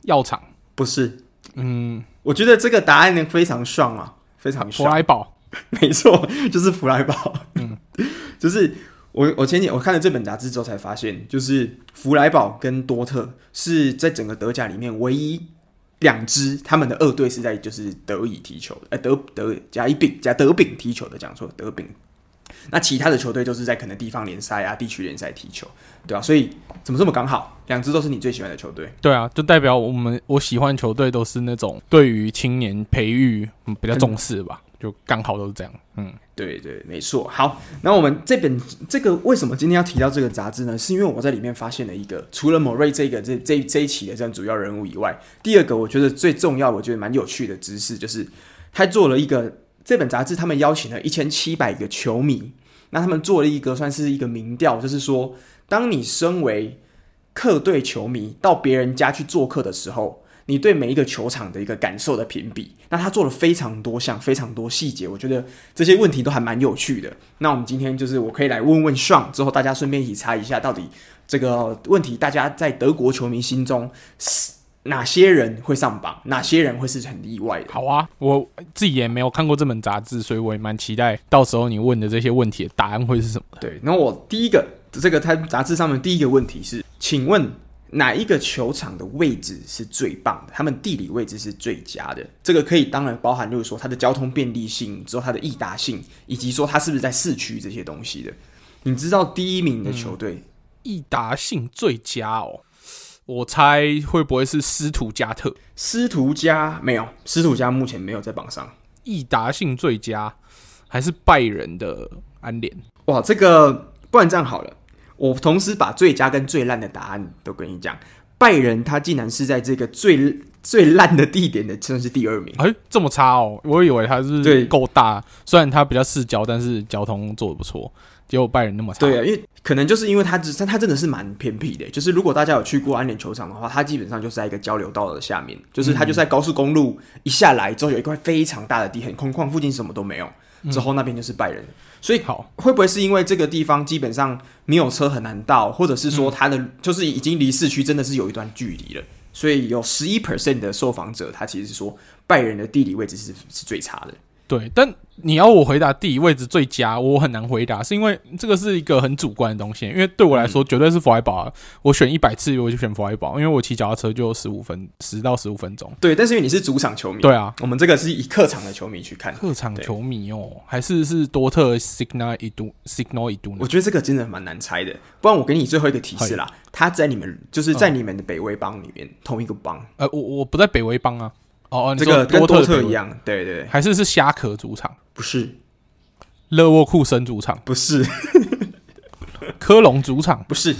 药厂不是，嗯，我觉得这个答案呢非常爽啊，非常爽。弗莱堡，没错，就是弗莱堡。嗯，就是我我前几天我看了这本杂志之后才发现，就是弗莱堡跟多特是在整个德甲里面唯一两支他们的二队是在就是德乙踢球的，呃，德德甲乙丙加德丙踢球的，讲错德丙。那其他的球队就是在可能地方联赛啊、地区联赛踢球，对啊，所以怎么这么刚好？两支都是你最喜欢的球队？对啊，就代表我们我喜欢球队都是那种对于青年培育比较重视吧，嗯、就刚好都是这样。嗯，对对，没错。好，那我们这本这个为什么今天要提到这个杂志呢？是因为我在里面发现了一个，除了莫瑞这个这这这一期的这样主要人物以外，第二个我觉得最重要，我觉得蛮有趣的知识，就是他做了一个。这本杂志，他们邀请了一千七百个球迷，那他们做了一个算是一个民调，就是说，当你身为客队球迷到别人家去做客的时候，你对每一个球场的一个感受的评比。那他做了非常多项、非常多细节，我觉得这些问题都还蛮有趣的。那我们今天就是我可以来问问 Sean，之后大家顺便一起猜一下，到底这个问题大家在德国球迷心中是。哪些人会上榜？哪些人会是很意外的？好啊，我自己也没有看过这本杂志，所以我也蛮期待到时候你问的这些问题的答案会是什么。对，那我第一个这个它杂志上面第一个问题是，请问哪一个球场的位置是最棒的？他们地理位置是最佳的？这个可以当然包含，就是说它的交通便利性，之后它的易达性，以及说它是不是在市区这些东西的。你知道第一名的球队，嗯，易达性最佳哦？我猜会不会是斯图加特？斯图加没有，斯图加目前没有在榜上。易达性最佳还是拜仁的安联？哇，这个不然这样好了，我同时把最佳跟最烂的答案都跟你讲。拜仁他竟然是在这个最最烂的地点的，真的是第二名。哎、欸，这么差哦！我以为他是对够大，虽然他比较市郊，但是交通做的不错。结果拜仁那么差，对啊，因为可能就是因为他只，他真的是蛮偏僻的。就是如果大家有去过安联球场的话，它基本上就是在一个交流道的下面，就是它就在高速公路一下来之后有一块非常大的地，很空旷，附近什么都没有。之后那边就是拜仁，所以好会不会是因为这个地方基本上没有车很难到，或者是说它的就是已经离市区真的是有一段距离了？所以有十一 percent 的受访者他其实是说拜仁的地理位置是是最差的。对，但你要我回答地理位置最佳，我很难回答，是因为这个是一个很主观的东西。因为对我来说，绝对是弗莱堡啊！我选一百次，我就选弗莱堡，因为我骑脚踏车就十五分，十到十五分钟。对，但是因为你是主场球迷，对啊，我们这个是以客场的球迷去看，客场球迷哦，还是是多特 Signal Iduna Signal Iduna。我觉得这个真的蛮难猜的，不然我给你最后一个提示啦，他在你们就是在你们的北威邦里面、嗯、同一个邦。呃，我我不在北威邦啊。哦，这个跟多特一样，对对，对，还是是虾壳主场？不是，勒沃库森主场？不是，科隆主场？不是，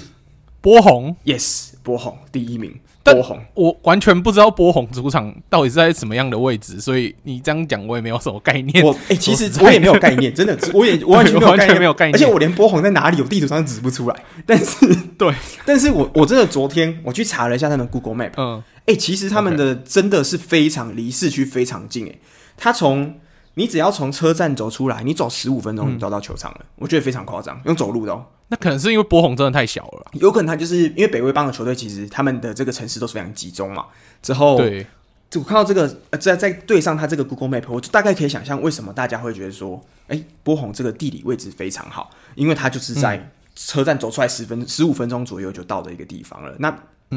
波鸿，yes，波鸿第一名。波鸿，我完全不知道波鸿主场到底是在什么样的位置，所以你这样讲我也没有什么概念。我哎、欸，其实我也没有概念，真的，我也 我完全没有概念，没有概念，而且我连波鸿在哪里，我地图上指不出来。但是，对，但是我我真的昨天我去查了一下他们 Google Map，嗯，哎、欸，其实他们的真的是非常离市区非常近，哎，他从你只要从车站走出来，你走十五分钟，你就到球场了，嗯、我觉得非常夸张，用走路的哦。那可能是因为波鸿真的太小了，有可能他就是因为北威邦的球队，其实他们的这个城市都是非常集中嘛。之后，对，就我看到这个，呃，在在对上他这个 Google Map，我就大概可以想象为什么大家会觉得说，哎、欸，波鸿这个地理位置非常好，因为它就是在车站走出来十分十五分钟左右就到的一个地方了。那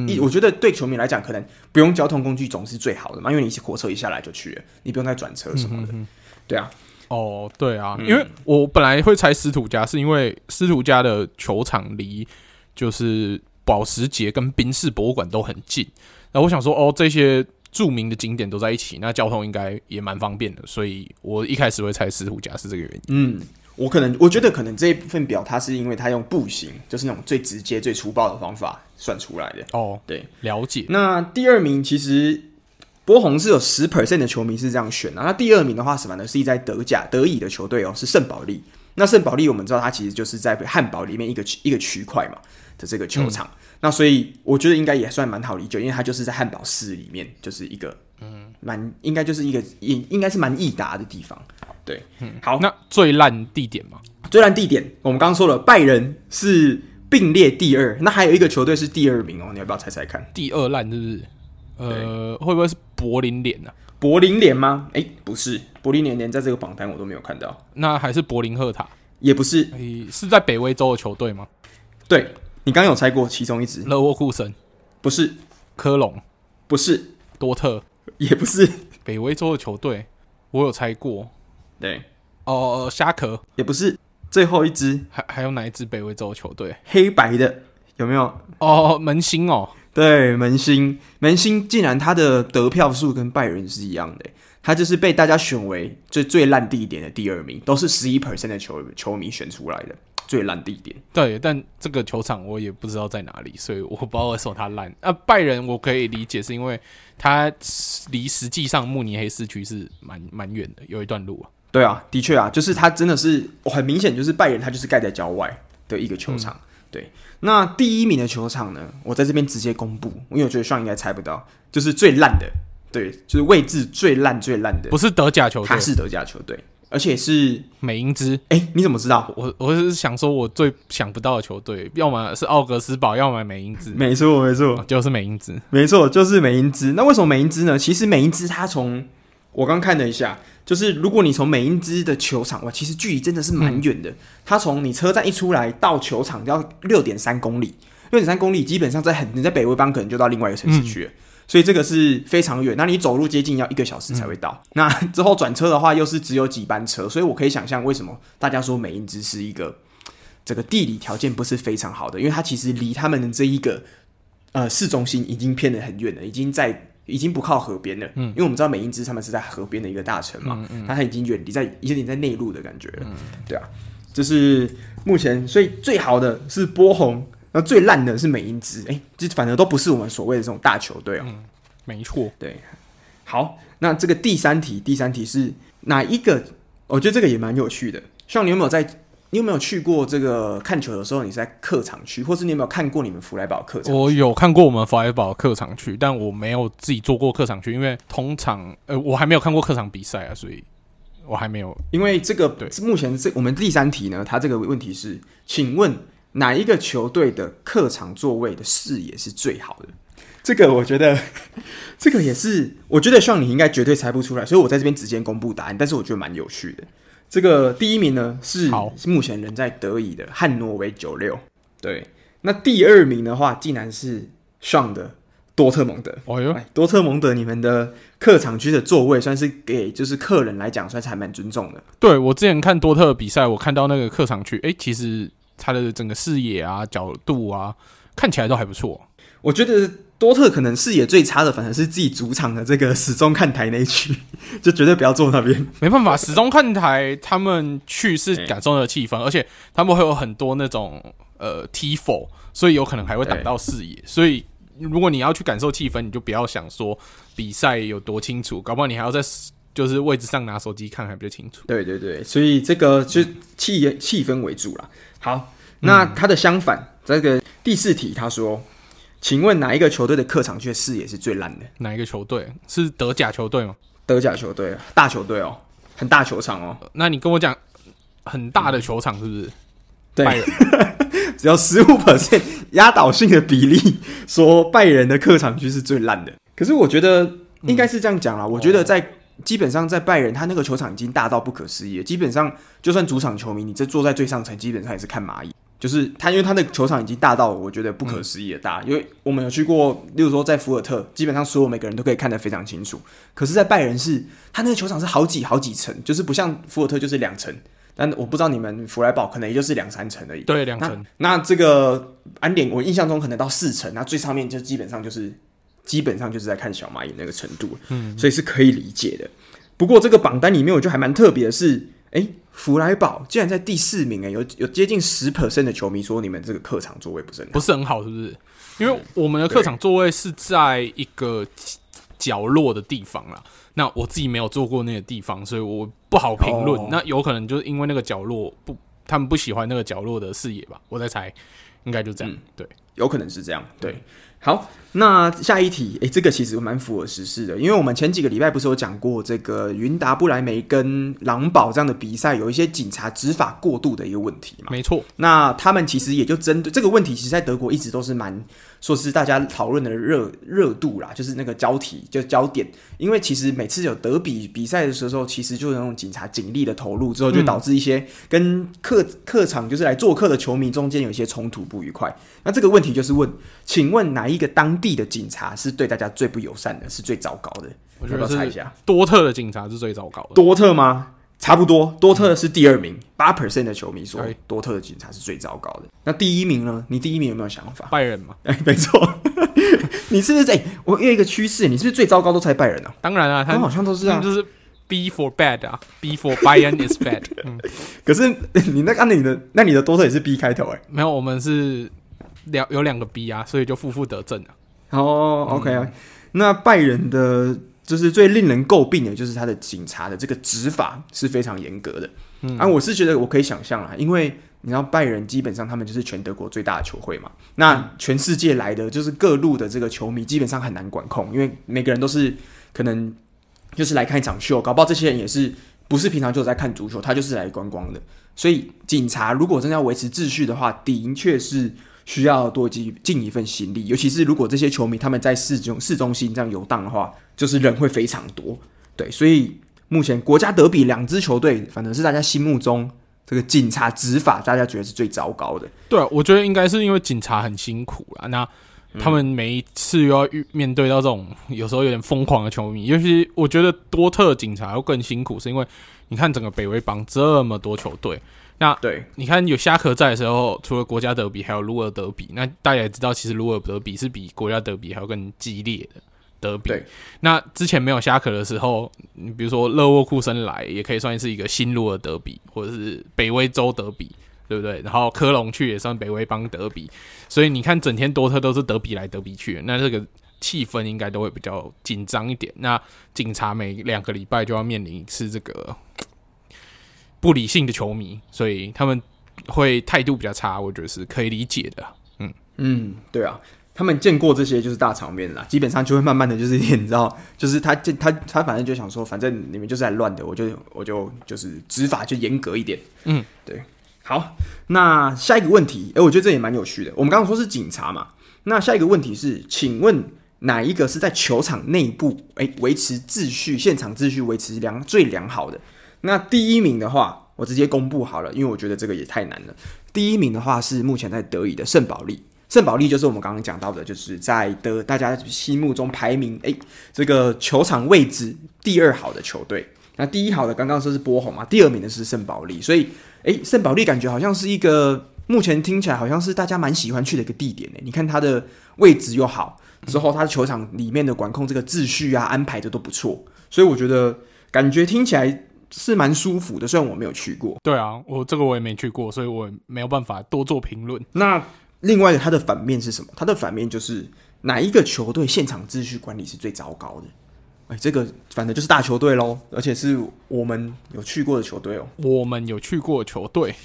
一、嗯、我觉得对球迷来讲，可能不用交通工具总是最好的嘛，因为你火车一下来就去了，你不用再转车什么的，对啊。哦，对啊，因为我本来会猜斯图加，是因为斯图加的球场离就是保时捷跟宾士博物馆都很近，那我想说，哦，这些著名的景点都在一起，那交通应该也蛮方便的，所以我一开始会猜斯图加是这个原因。嗯，我可能我觉得可能这一份表它是因为它用步行，就是那种最直接、最粗暴的方法算出来的。哦，对，了解。那第二名其实。波鸿是有十 percent 的球迷是这样选的，那第二名的话，什么呢？是一在德甲德乙的球队哦，是圣保利。那圣保利我们知道，它其实就是在汉堡里面一个一个区块嘛的这个球场。嗯、那所以我觉得应该也算蛮好理解，因为它就是在汉堡市里面，就是一个嗯，蛮应该就是一个应应该是蛮易达的地方。对，嗯，好，那最烂地点嘛？最烂地点，我们刚刚说了，拜仁是并列第二，那还有一个球队是第二名哦，你要不要猜猜看？第二烂是不是？呃，会不会是柏林联呢？柏林联吗？哎、欸，不是，柏林联连在这个榜单我都没有看到。那还是柏林赫塔？也不是，是在北威州的球队吗？对，你刚刚有猜过其中一支。勒沃库森？不是，科隆？不是，多特？也不是，北威州的球队，我有猜过。对，哦，虾壳？也不是，最后一支还还有哪一支北威州的球队？黑白的有没有？哦，门兴哦。对，门兴，门兴竟然他的得票数跟拜仁是一样的，他就是被大家选为最最烂地点的第二名，都是十一 percent 的球球迷选出来的最烂地点。对，但这个球场我也不知道在哪里，所以我不知道为什么他烂。啊，拜仁我可以理解，是因为他离实际上慕尼黑市区是蛮蛮远的，有一段路啊。对啊，的确啊，就是他真的是很明显，就是拜仁他就是盖在郊外的一个球场。嗯对，那第一名的球场呢？我在这边直接公布，因为我觉得上应该猜不到，就是最烂的，对，就是位置最烂最烂的，不是德甲球队，他是德甲球队，而且是美因兹。哎、欸，你怎么知道？我我是想说，我最想不到的球队，要么是奥格斯堡，要么美因兹。没错，没错，就是美因兹。没错，就是美因兹。那为什么美因兹呢？其实美因兹它从我刚看了一下。就是如果你从美因兹的球场哇，其实距离真的是蛮远的。它从、嗯、你车站一出来到球场要六点三公里，六点三公里基本上在很你在北威邦可能就到另外一个城市去了，嗯、所以这个是非常远。那你走路接近要一个小时才会到。嗯、那之后转车的话又是只有几班车，所以我可以想象为什么大家说美因兹是一个这个地理条件不是非常好的，因为它其实离他们的这一个呃市中心已经偏得很远了，已经在。已经不靠河边了，嗯，因为我们知道美英之他们是在河边的一个大城嘛，嗯嗯，那它已经远离在有点在内陆的感觉了，嗯，对啊，就是目前所以最好的是波鸿，那最烂的是美英之，哎，这反正都不是我们所谓的这种大球队哦，嗯，没错，对，好，那这个第三题，第三题是哪一个？我觉得这个也蛮有趣的，像你有没有在？你有没有去过这个看球的时候？你是在客场区，或是你有没有看过你们福莱堡客场？我有看过我们福莱堡客场区，但我没有自己做过客场区，因为通常呃我还没有看过客场比赛啊，所以我还没有。因为这个对目前这我们第三题呢，它这个问题是，请问哪一个球队的客场座位的视野是最好的？这个我觉得 这个也是，我觉得像你应该绝对猜不出来，所以我在这边直接公布答案。但是我觉得蛮有趣的。这个第一名呢是目前人在德乙的汉诺威九六，对。那第二名的话，竟然是上的多特蒙德。哦哟，多特蒙德，你们的客场区的座位算是给就是客人来讲，算是还蛮尊重的。对，我之前看多特比赛，我看到那个客场区，哎，其实它的整个视野啊、角度啊，看起来都还不错。我觉得。多特可能视野最差的，反而是自己主场的这个始终看台那一区，就绝对不要坐那边。没办法，始终看台他们去是感受那个气氛，而且他们会有很多那种呃 Tifo，所以有可能还会挡到视野。所以如果你要去感受气氛，你就不要想说比赛有多清楚，搞不好你还要在就是位置上拿手机看还比较清楚。对对对，所以这个就气气氛为主啦。好，那它的相反，嗯、这个第四题他说，请问哪一个球队的客场区视野是最烂的？哪一个球队是德甲球队吗？德甲球队，大球队哦，很大球场哦。那你跟我讲，很大的球场是不是？对，只要十五 percent 压倒性的比例，说拜仁的客场区是最烂的。可是我觉得应该是这样讲啦。嗯、我觉得在基本上在拜仁，他那个球场已经大到不可思议了。基本上就算主场球迷，你这坐在最上层，基本上也是看蚂蚁。就是他，因为他那个球场已经大到我觉得不可思议的大。嗯、因为我们有去过，例如说在福尔特，基本上所有每个人都可以看得非常清楚。可是，在拜仁是，他那个球场是好几好几层，就是不像福尔特就是两层。但我不知道你们弗莱堡可能也就是两三层而已。对，两层。那这个安点，我印象中可能到四层，那最上面就基本上就是基本上就是在看小蚂蚁那个程度。嗯，所以是可以理解的。不过这个榜单里面，我觉得还蛮特别的是。哎、欸，弗莱堡竟然在第四名哎，有有接近十 percent 的球迷说你们这个客场座位不是很好，不是很好，是不是？因为我们的客场座位是在一个角落的地方啦。那我自己没有坐过那个地方，所以我不好评论。哦、那有可能就是因为那个角落不，他们不喜欢那个角落的视野吧？我在猜，应该就这样。嗯、对，有可能是这样。对，好。那下一题，诶、欸，这个其实蛮符合时事的，因为我们前几个礼拜不是有讲过这个云达不莱梅跟狼堡这样的比赛，有一些警察执法过度的一个问题嘛？没错。那他们其实也就针对这个问题，其实在德国一直都是蛮说是大家讨论的热热度啦，就是那个焦题就焦点，因为其实每次有德比比赛的时候，其实就是那种警察警力的投入之后，就导致一些跟客客场就是来做客的球迷中间有一些冲突不愉快。那这个问题就是问，请问哪一个当地的警察是对大家最不友善的，是最糟糕的。我觉得猜一下，多特的警察是最糟糕的。多特吗？差不多，多特是第二名，八 percent 的球迷说多特的警察是最糟糕的。那第一名呢？你第一名有没有想法？拜仁吗？哎、欸，没错。你是不是在、欸？我有一个趋势，你是不是最糟糕都猜拜仁呢、啊？当然啊，他们好像都是这样，就是 B for bad 啊，B for Bayern is bad。嗯，可是你那按、个、你的，那你的多特也是 B 开头哎、欸？没有，我们是两有两个 B 啊，所以就负负得正啊。哦、oh，OK 啊，那拜仁的，就是最令人诟病的，就是他的警察的这个执法是非常严格的。嗯，啊，我是觉得我可以想象啦，因为你知道拜仁基本上他们就是全德国最大的球会嘛，那全世界来的就是各路的这个球迷基本上很难管控，因为每个人都是可能就是来看一场秀，搞不好这些人也是不是平常就在看足球，他就是来观光的。所以警察如果真的要维持秩序的话，的确是。需要多尽尽一份心力，尤其是如果这些球迷他们在市中市中心这样游荡的话，就是人会非常多。对，所以目前国家德比两支球队，反正是大家心目中这个警察执法，大家觉得是最糟糕的。对啊，我觉得应该是因为警察很辛苦啊，那他们每一次又要遇面对到这种有时候有点疯狂的球迷，尤其我觉得多特警察要更辛苦，是因为你看整个北威邦这么多球队。那对，你看有虾壳在的时候，除了国家德比，还有鲁尔德比。那大家也知道，其实鲁尔德比是比国家德比还要更激烈的德比。对，那之前没有虾壳的时候，你比如说勒沃库森来，也可以算是一个新鲁尔德比，或者是北威州德比，对不对？然后科隆去也算北威邦德比。所以你看，整天多特都是德比来德比去，那这个气氛应该都会比较紧张一点。那警察每两个礼拜就要面临一次这个。不理性的球迷，所以他们会态度比较差，我觉得是可以理解的。嗯嗯，对啊，他们见过这些就是大场面啦，基本上就会慢慢的就是你知道，就是他他他反正就想说，反正你们就是来乱的，我就我就就是执法就严格一点。嗯，对。好，那下一个问题，哎、欸，我觉得这也蛮有趣的。我们刚刚说是警察嘛，那下一个问题是，请问哪一个是在球场内部哎维持秩序、现场秩序维持良最良好的？那第一名的话，我直接公布好了，因为我觉得这个也太难了。第一名的话是目前在德乙的圣保利，圣保利就是我们刚刚讲到的，就是在德大家心目中排名诶，这个球场位置第二好的球队。那第一好的刚刚说是波鸿嘛，第二名的是圣保利，所以诶，圣保利感觉好像是一个目前听起来好像是大家蛮喜欢去的一个地点诶。你看它的位置又好，之后它的球场里面的管控这个秩序啊安排的都不错，所以我觉得感觉听起来。是蛮舒服的。虽然我没有去过，对啊，我这个我也没去过，所以我没有办法多做评论。那另外它的反面是什么？它的反面就是哪一个球队现场秩序管理是最糟糕的？哎，这个反正就是大球队喽，而且是我们有去过的球队哦。我们有去过球队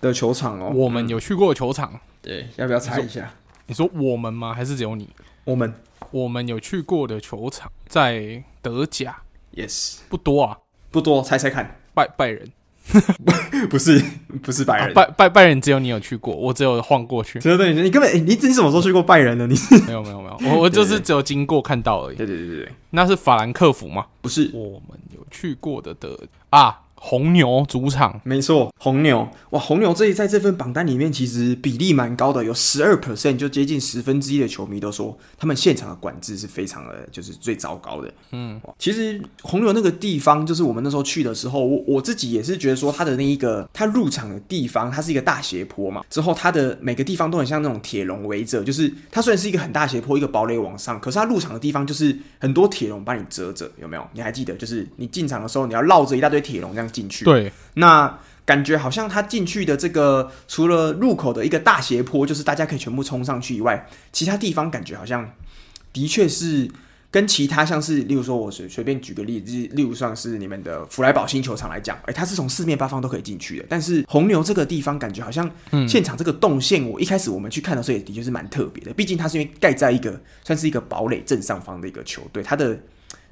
的球场哦。我们有去过球场。对，要不要猜一下？你说我们吗？还是只有你？我们，我们有去过的球场在德甲。Yes，不多啊，不多。猜猜看，拜拜仁。不是，不是拜仁。啊、拜拜拜仁只有你有去过，我只有晃过去。对对对，你根本你你什么时候去过拜仁呢？你 没有没有没有，我我就是只有经过看到而已。对对对对对，那是法兰克福吗？不是，我们有去过的的啊。红牛主场，没错，红牛哇，红牛这一在这份榜单里面其实比例蛮高的，有十二 percent 就接近十分之一的球迷都说他们现场的管制是非常的，就是最糟糕的。嗯，其实红牛那个地方，就是我们那时候去的时候，我我自己也是觉得说，它的那一个它入场的地方，它是一个大斜坡嘛，之后它的每个地方都很像那种铁笼围着，就是它虽然是一个很大斜坡，一个堡垒往上，可是它入场的地方就是很多铁笼把你遮着，有没有？你还记得？就是你进场的时候，你要绕着一大堆铁笼这样进去。对。那感觉好像他进去的这个，除了入口的一个大斜坡，就是大家可以全部冲上去以外，其他地方感觉好像的确是跟其他像是，例如说我随随便举个例子，例如像是你们的弗莱堡新球场来讲，哎，它是从四面八方都可以进去的。但是红牛这个地方感觉好像现场这个动线，我一开始我们去看的时候也的确是蛮特别的，毕竟它是因为盖在一个算是一个堡垒正上方的一个球队，它的。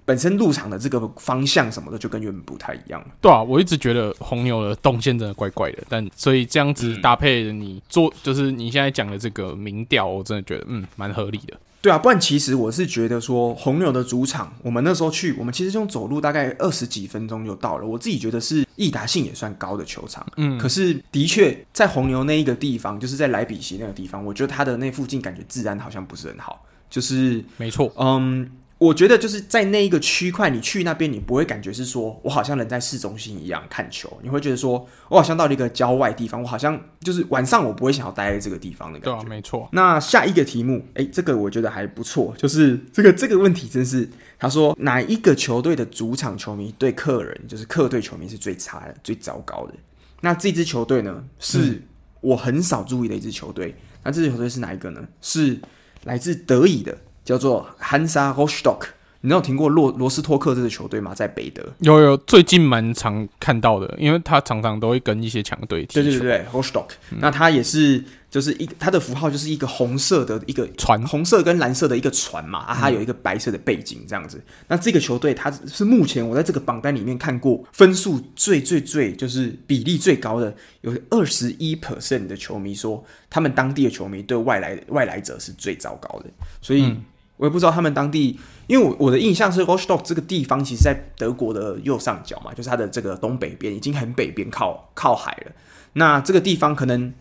本身入场的这个方向什么的就跟原本不太一样。对啊，我一直觉得红牛的动线真的怪怪的，但所以这样子搭配你做，就是你现在讲的这个民调，我真的觉得嗯蛮合理的。对啊，不然其实我是觉得说红牛的主场，我们那时候去，我们其实用走路大概二十几分钟就到了。我自己觉得是易达性也算高的球场，嗯，可是的确在红牛那一个地方，就是在莱比锡那个地方，我觉得它的那附近感觉治安好像不是很好，就是没错，嗯。我觉得就是在那一个区块，你去那边，你不会感觉是说我好像人在市中心一样看球，你会觉得说我好像到了一个郊外地方，我好像就是晚上我不会想要待在这个地方的感觉。对啊，没错。那下一个题目，哎，这个我觉得还不错，就是这个这个问题真是，他说哪一个球队的主场球迷对客人，就是客队球迷是最差的、最糟糕的？那这支球队呢，是我很少注意的一支球队。那这支球队是哪一个呢？是来自德乙的。叫做 Hansa Rostock，你有听过罗罗斯托克这支球队吗？在北德有有，最近蛮常看到的，因为他常常都会跟一些强队踢球。对对对对，Rostock，嗯，那他也是就是一个他的符号就是一个红色的一个船，红色跟蓝色的一个船嘛，啊，它有一个白色的背景这样子。嗯，那这个球队它是目前我在这个榜单里面看过分数最最最就是比例最高的，有二十一 percent 的球迷说他们当地的球迷对外来外来者是最糟糕的，所以。嗯我也不知道他们当地，因为我我的印象是 Rostock 这个地方，其实在德国的右上角嘛，就是它的这个东北边，已经很北边靠靠海了。那这个地方可能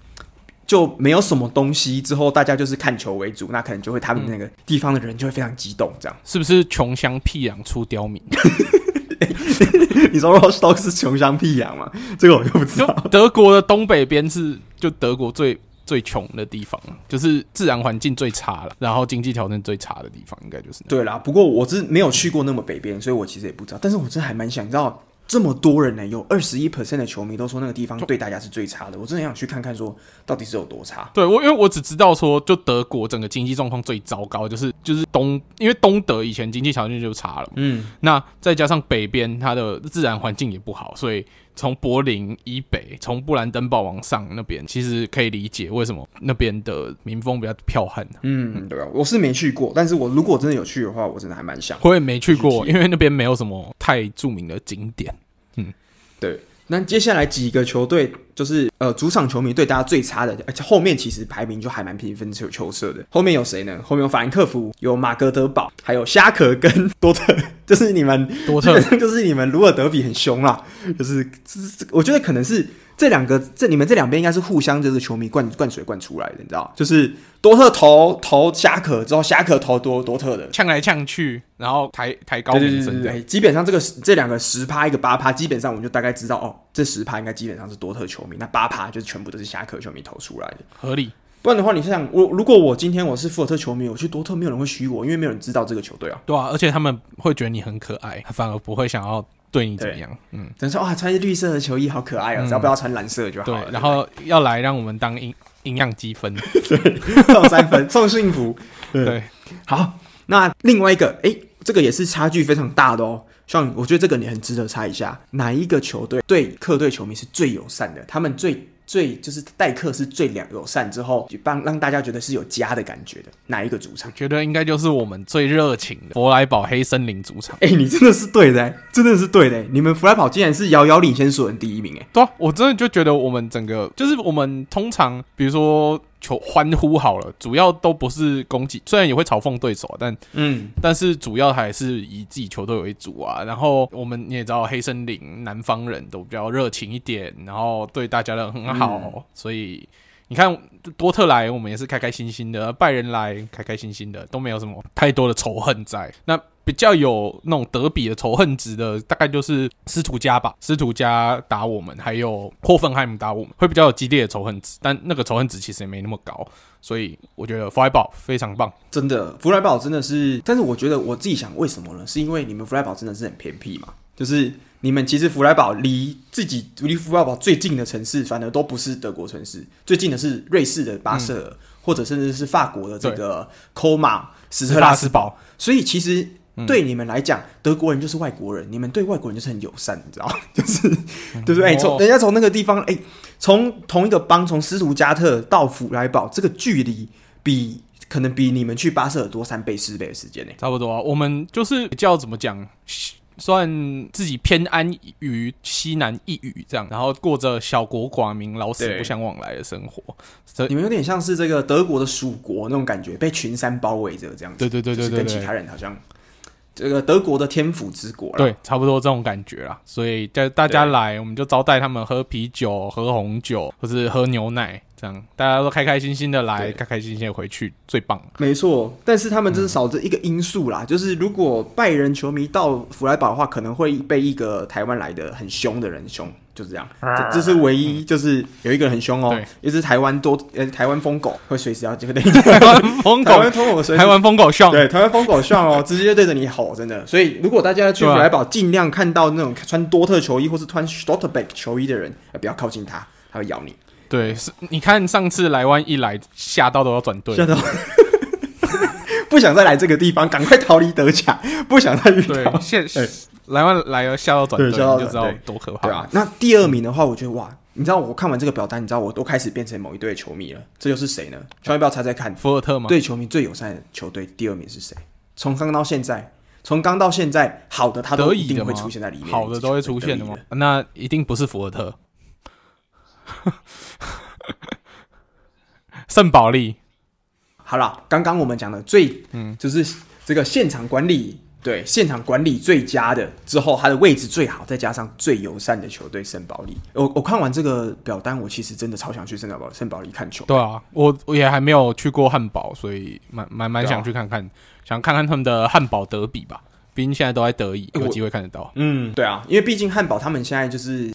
就没有什么东西，之后大家就是看球为主，那可能就会他们那个地方的人就会非常激动，这样是不是穷乡僻壤出刁民？你说 Rostock 是穷乡僻壤吗？这个我就不知道。德国的东北边是就德国最。最穷的地方，就是自然环境最差了，然后经济条件最差的地方，应该就是对啦。不过我是没有去过那么北边，所以我其实也不知道。但是我真的还蛮想知道，这么多人呢、欸，有二十一 percent 的球迷都说那个地方对大家是最差的。我真的很想去看看，说到底是有多差。对我，因为我只知道说，就德国整个经济状况最糟糕，就是就是东，因为东德以前经济条件就差了，嗯，那再加上北边它的自然环境也不好，所以。从柏林以北，从布兰登堡往上那边，其实可以理解为什么那边的民风比较剽悍。嗯，对啊，我是没去过，但是我如果真的有去的话，我真的还蛮想。我也没去过，因为那边没有什么太著名的景点。嗯，对。那接下来几个球队，就是呃主场球迷对大家最差的，而且后面其实排名就还蛮平分球球色的。后面有谁呢？后面有法兰克福，有马格德堡，还有虾壳跟多 特，就是你们多特，就是你们卢尔德比很凶啦。就是，就是我觉得可能是。这两个，这你们这两边应该是互相就是球迷灌灌水灌出来的，你知道？就是多特投投虾壳之后，虾壳投多多特的，呛来呛去，然后抬抬高名声。对，基本上这个这两个十趴一个八趴，基本上我们就大概知道哦，这十趴应该基本上是多特球迷，那八趴就是全部都是虾壳球迷投出来的，合理。不然的话，你想我如果我今天我是福尔特球迷，我去多特，没有人会虚我，因为没有人知道这个球队啊。对啊，而且他们会觉得你很可爱，反而不会想要。对你怎么样。嗯，等于说哇，穿绿色的球衣好可爱哦，嗯、只要不要穿蓝色就好了。对，然后要来让我们当营营养积分，对，送三分，送幸福。对，对好，那另外一个，哎、欸，这个也是差距非常大的哦。像我觉得这个你很值得猜一下，哪一个球队对客队球迷是最友善的？他们最。最就是待客是最良友善之后，就帮让大家觉得是有家的感觉的哪一个主场？觉得应该就是我们最热情的佛莱堡黑森林主场。哎、欸，你真的是对的、欸，真的是对的、欸。你们弗莱堡竟然是遥遥领先所有人第一名、欸，哎，对啊，我真的就觉得我们整个就是我们通常比如说。求欢呼好了，主要都不是攻击，虽然也会嘲讽对手，但嗯，但是主要还是以自己球队为主啊。然后我们你也知道，黑森林南方人都比较热情一点，然后对大家都很好，嗯、所以你看多特来，我们也是开开心心的；拜仁来，开开心心的，都没有什么太多的仇恨在。那。比较有那种德比的仇恨值的，大概就是斯图加吧。斯图加打我们，还有霍芬海姆打我们，会比较有激烈的仇恨值。但那个仇恨值其实也没那么高，所以我觉得弗莱堡非常棒。真的，弗莱堡真的是。但是我觉得我自己想，为什么呢？是因为你们弗莱堡真的是很偏僻嘛？就是你们其实弗莱堡离自己离弗莱堡最近的城市，反而都不是德国城市，最近的是瑞士的巴塞尔，嗯、或者甚至是法国的这个科马斯特拉斯堡。所以其实。对你们来讲，德国人就是外国人，你们对外国人就是很友善，你知道吗？就是，对不对？从人家从那个地方，哎，从同一个邦，从斯图加特到弗莱堡，这个距离比可能比你们去巴塞尔多三倍四倍的时间呢，差不多啊。我们就是叫怎么讲，算自己偏安于西南一隅这样，然后过着小国寡民、老死不相往来的生活。你们有点像是这个德国的蜀国那种感觉，被群山包围着这样子。对对对对对，跟其他人好像。这个德国的天府之国，对，差不多这种感觉啦。所以叫大家来，我们就招待他们喝啤酒、喝红酒，或是喝牛奶，这样大家都开开心心的来，开开心心的回去，最棒。没错，但是他们真是少着一个因素啦，嗯、就是如果拜仁球迷到弗莱堡的话，可能会被一个台湾来的很凶的人凶。就是这样，这这是唯一，就是有一个人很凶哦、喔，也是台湾多呃台湾疯狗会随时要这个台湾疯狗，台湾疯狗台湾疯狗凶，对台湾疯狗凶哦，直接对着你吼，真的。所以如果大家去弗莱堡，尽量看到那种穿多特球衣或是穿 Schlotterbeck 球衣的人，不要靠近他，他会咬你。对，是你看上次莱湾一来，吓到都要转队，吓到 不想再来这个地方，赶快逃离德甲，不想再遇到。现来完来了，下到转队，就知道多可怕。对啊，那第二名的话，我觉得哇，你知道我看完这个表单，你知道我都开始变成某一队球迷了。这就是谁呢？千万不要猜猜看，福尔特吗？对球迷最友善的球队，第二名是谁？从刚到现在，从刚到现在，好的他都一定会出现在里面，好的都会出现的吗？那一定不是福尔特，圣保利。好了，刚刚我们讲的最嗯，就是这个现场管理。对，现场管理最佳的之后，他的位置最好，再加上最友善的球队圣保利。我我看完这个表单，我其实真的超想去圣保圣保利看球。对啊，我我也还没有去过汉堡，所以蛮蛮蛮想去看看，啊、想看看他们的汉堡德比吧。毕竟现在都在德乙，有机会看得到。嗯，对啊，因为毕竟汉堡他们现在就是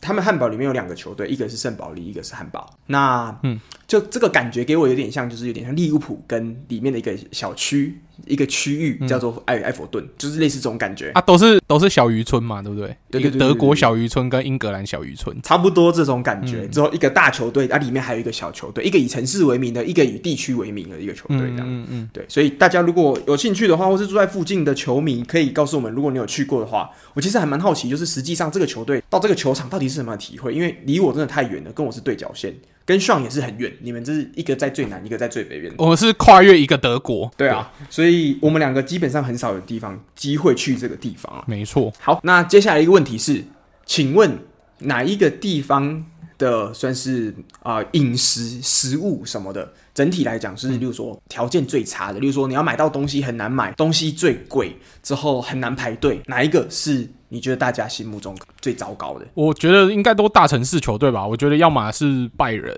他们汉堡里面有两个球队，一个是圣保利，一个是汉堡。那嗯，就这个感觉给我有点像，就是有点像利物浦跟里面的一个小区。一个区域叫做埃埃弗顿，就是类似这种感觉啊，都是都是小渔村嘛，对不对？对对对，德国小渔村跟英格兰小渔村差不多这种感觉。之后一个大球队，啊，里面还有一个小球队，一个以城市为名的，一个以地区为名的一个球队，这样。嗯嗯，对。所以大家如果有兴趣的话，或是住在附近的球迷，可以告诉我们，如果你有去过的话，我其实还蛮好奇，就是实际上这个球队到这个球场到底是什么样的体会？因为离我真的太远了，跟我是对角线。跟上也是很远，你们这是一个在最南，一个在最北边。我们是跨越一个德国，对啊，对，所以我们两个基本上很少有地方机会去这个地方啊。没错。好，那接下来一个问题是，请问哪一个地方的算是啊饮食食物什么的，整体来讲是，例如说条件最差的，例如说你要买到东西很难买，东西最贵，之后很难排队，哪一个是？你觉得大家心目中最糟糕的？我觉得应该都大城市球队吧。我觉得要么是拜仁，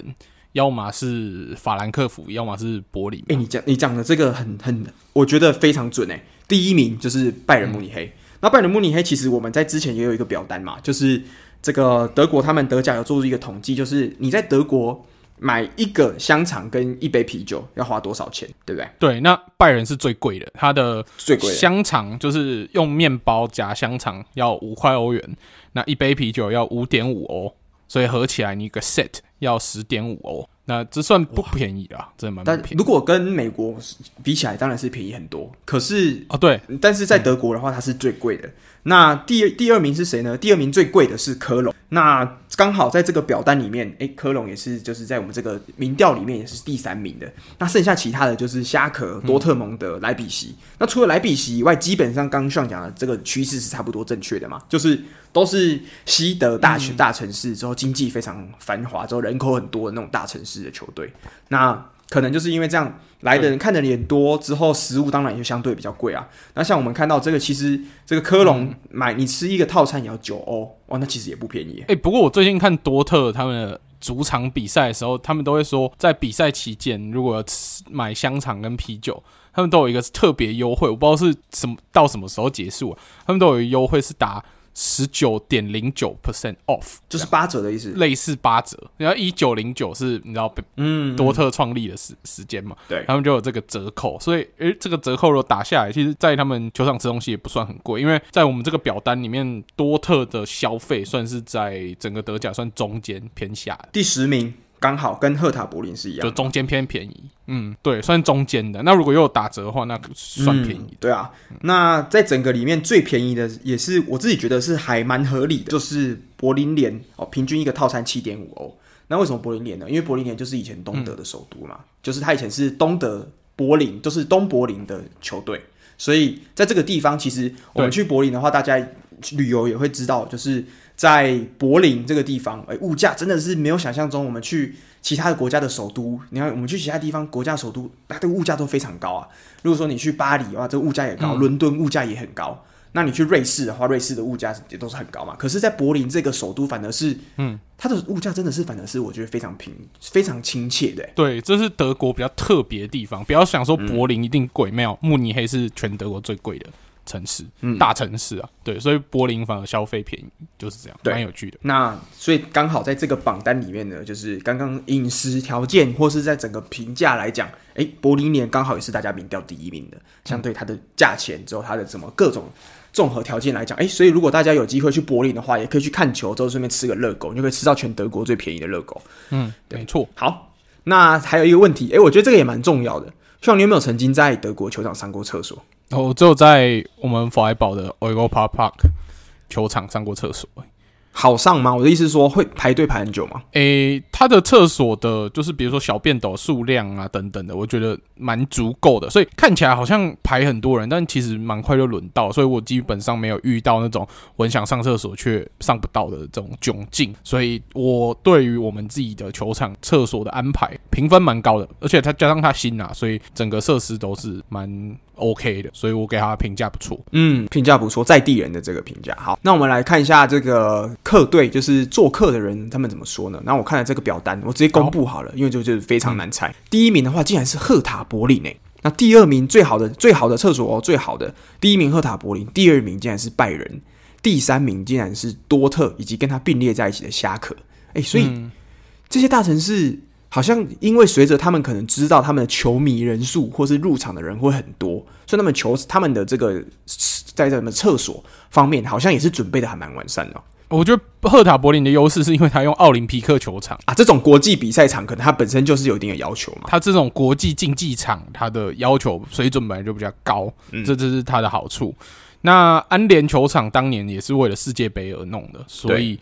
要么是法兰克福，要么是柏林。哎、欸，你讲你讲的这个很很，我觉得非常准哎。第一名就是拜仁慕尼黑。嗯、那拜仁慕尼黑其实我们在之前也有一个表单嘛，就是这个德国他们德甲有做出一个统计，就是你在德国买一个香肠跟一杯啤酒要花多少钱，对不对？对，那拜仁是最贵的，它的最贵香肠就是用面包夹香肠要五块欧元，那一杯啤酒要五点五欧，所以合起来你一个 set 要十点五欧。那这算不便宜啦，真的蛮不便宜。但如果跟美国比起来，当然是便宜很多。可是哦，对，但是在德国的话，它是最贵的。那第二第二名是谁呢？第二名最贵的是科隆。那刚好在这个表单里面，诶，科隆也是就是在我们这个民调里面也是第三名的。那剩下其他的就是虾壳、多特蒙德、莱比锡。那除了莱比锡以外，基本上刚刚讲的这个趋势是差不多正确的嘛，就是都是西德大学大城市之后经济非常繁华之后人口很多的那种大城市的球队。那可能就是因为这样来的人看的人多之后，食物当然也就相对比较贵啊。那像我们看到这个，其实这个科隆买你吃一个套餐也要九欧，哇，那其实也不便宜。哎、欸，不过我最近看多特他们的主场比赛的时候，他们都会说，在比赛期间如果要吃买香肠跟啤酒，他们都有一个特别优惠，我不知道是什么到什么时候结束啊，他们都有优惠是打。十九点零九 percent off，就是八折的意思，类似八折。然后一九零九是你知道，嗯，多特创立的时时间嘛，对，他们就有这个折扣。所以，诶、欸，这个折扣如果打下来，其实，在他们球场吃东西也不算很贵，因为在我们这个表单里面，多特的消费算是在整个德甲算中间偏下，第十名。刚好跟赫塔柏林是一样，就中间偏便宜。嗯，对，算中间的。那如果又有打折的话，那算便宜。嗯。对啊，那在整个里面最便宜的，也是我自己觉得是还蛮合理的，就是柏林联哦，平均一个套餐七点五欧。那为什么柏林联呢？因为柏林联就是以前东德的首都嘛，嗯、就是他以前是东德柏林，就是东柏林的球队，所以在这个地方，其实我们去柏林的话，大家旅游也会知道，就是。在柏林这个地方，哎，物价真的是没有想象中。我们去其他的国家的首都，你看，我们去其他地方国家首都，它的物价都非常高啊。如果说你去巴黎的话，这个物价也高；伦敦物价也很高。那你去瑞士的话，瑞士的物价也都是很高嘛。可是，在柏林这个首都，反而是，嗯，它的物价真的是，反而是我觉得非常平、非常亲切的。对，这是德国比较特别的地方。不要想说柏林一定贵，没有，慕尼黑是全德国最贵的。城市，嗯，大城市啊，对，所以柏林反而消费便宜，就是这样，对，蛮有趣的。那所以刚好在这个榜单里面呢，就是刚刚饮食条件或是在整个评价来讲，柏林年刚好也是大家民调第一名的。相对它的价钱之后，它的什么各种综合条件来讲，哎、欸，所以如果大家有机会去柏林的话，也可以去看球之后顺便吃个热狗，你就可以吃到全德国最便宜的热狗。嗯，对，没错。好，那还有一个问题，哎、欸，我觉得这个也蛮重要的。希望你有没有曾经在德国球场上过厕所？我只有在我们弗莱堡的 Europa Park 球场上过厕所。好上吗？我的意思是说，会排队排很久吗？诶、欸，他的厕所的，就是比如说小便斗数量啊等等的，我觉得蛮足够的，所以看起来好像排很多人，但其实蛮快就轮到，所以我基本上没有遇到那种我很想上厕所却上不到的这种窘境。所以我对于我们自己的球场厕所的安排评分蛮高的，而且它加上它新啊，所以整个设施都是蛮 OK 的，所以我给他评价不错。嗯，评价不错，在地人的这个评价好。那我们来看一下这个。客队就是做客的人，他们怎么说呢？那我看了这个表单，我直接公布好了，因为就就是非常难猜。第一名的话，竟然是赫塔柏林诶。那第二名最好的最好的厕所哦，最好的第一名赫塔柏林，第二名竟然是拜仁，第三名竟然是多特，以及跟他并列在一起的虾壳。诶，所以这些大城市好像因为随着他们可能知道他们的球迷人数或是入场的人会很多，所以他们球他们的这个在什么厕所方面，好像也是准备的还蛮完善的哦。我觉得赫塔柏林的优势是因为他用奥林匹克球场啊，这种国际比赛场可能它本身就是有一定的要求嘛。它这种国际竞技场，它的要求水准本来就比较高，嗯、这这是它的好处。那安联球场当年也是为了世界杯而弄的，所以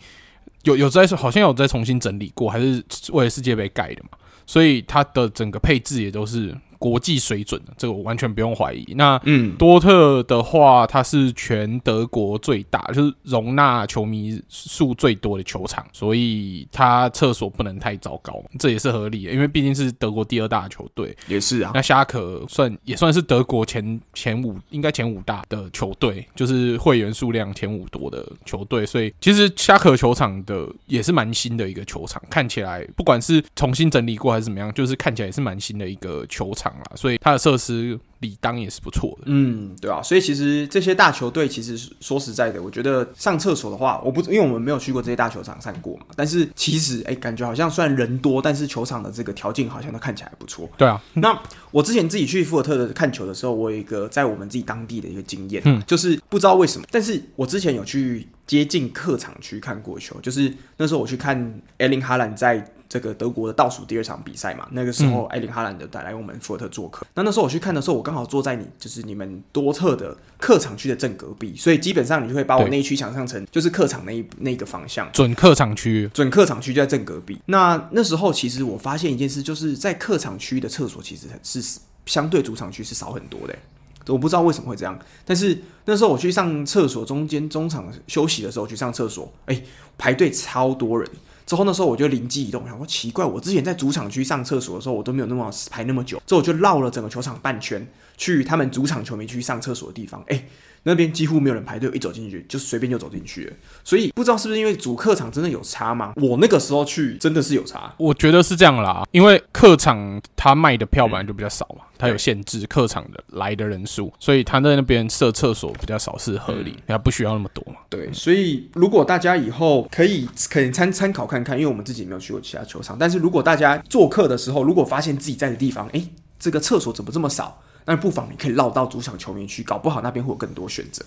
有有在好像有在重新整理过，还是为了世界杯盖的嘛，所以它的整个配置也都是。国际水准的，这个我完全不用怀疑。那嗯，多特的话，它是全德国最大，就是容纳球迷数最多的球场，所以它厕所不能太糟糕，这也是合理的，因为毕竟是德国第二大球队。也是啊，那虾壳算也算是德国前前五，应该前五大的球队，就是会员数量前五多的球队，所以其实虾壳球场的也是蛮新的一个球场，看起来不管是重新整理过还是怎么样，就是看起来也是蛮新的一个球场。场啦，所以它的设施理当也是不错的。嗯，对啊，所以其实这些大球队，其实说实在的，我觉得上厕所的话，我不因为我们没有去过这些大球场上过嘛，但是其实哎、欸，感觉好像虽然人多，但是球场的这个条件好像都看起来不错。对啊，那我之前自己去福尔特的看球的时候，我有一个在我们自己当地的一个经验，嗯，就是不知道为什么，但是我之前有去接近客场去看过球，就是那时候我去看艾琳哈兰在。这个德国的倒数第二场比赛嘛，那个时候艾琳哈兰的带来我们福尔特做客。那、嗯、那时候我去看的时候，我刚好坐在你就是你们多特的客场区的正隔壁，所以基本上你就会把我那一区想象成就是客场那一那个方向，准客场区，准客场区就在正隔壁。那那时候其实我发现一件事，就是在客场区的厕所其实是相对主场区是少很多的。我不知道为什么会这样，但是那时候我去上厕所，中间中场休息的时候去上厕所，哎，排队超多人。之后那时候我就灵机一动，我想说奇怪，我之前在主场区上厕所的时候，我都没有那么排那么久。之后我就绕了整个球场半圈，去他们主场球迷区上厕所的地方，哎。那边几乎没有人排队，一走进去就随便就走进去了。所以不知道是不是因为主客场真的有差吗？我那个时候去真的是有差，我觉得是这样啦。因为客场他卖的票本来就比较少嘛，他有限制客场的来的人数，所以他在那边设厕所比较少是合理，他不需要那么多嘛。对，所以如果大家以后可以可以参参考看看，因为我们自己没有去过其他球场，但是如果大家做客的时候，如果发现自己在的地方，诶，这个厕所怎么这么少？那不妨你可以绕到主场球迷区，搞不好那边会有更多选择。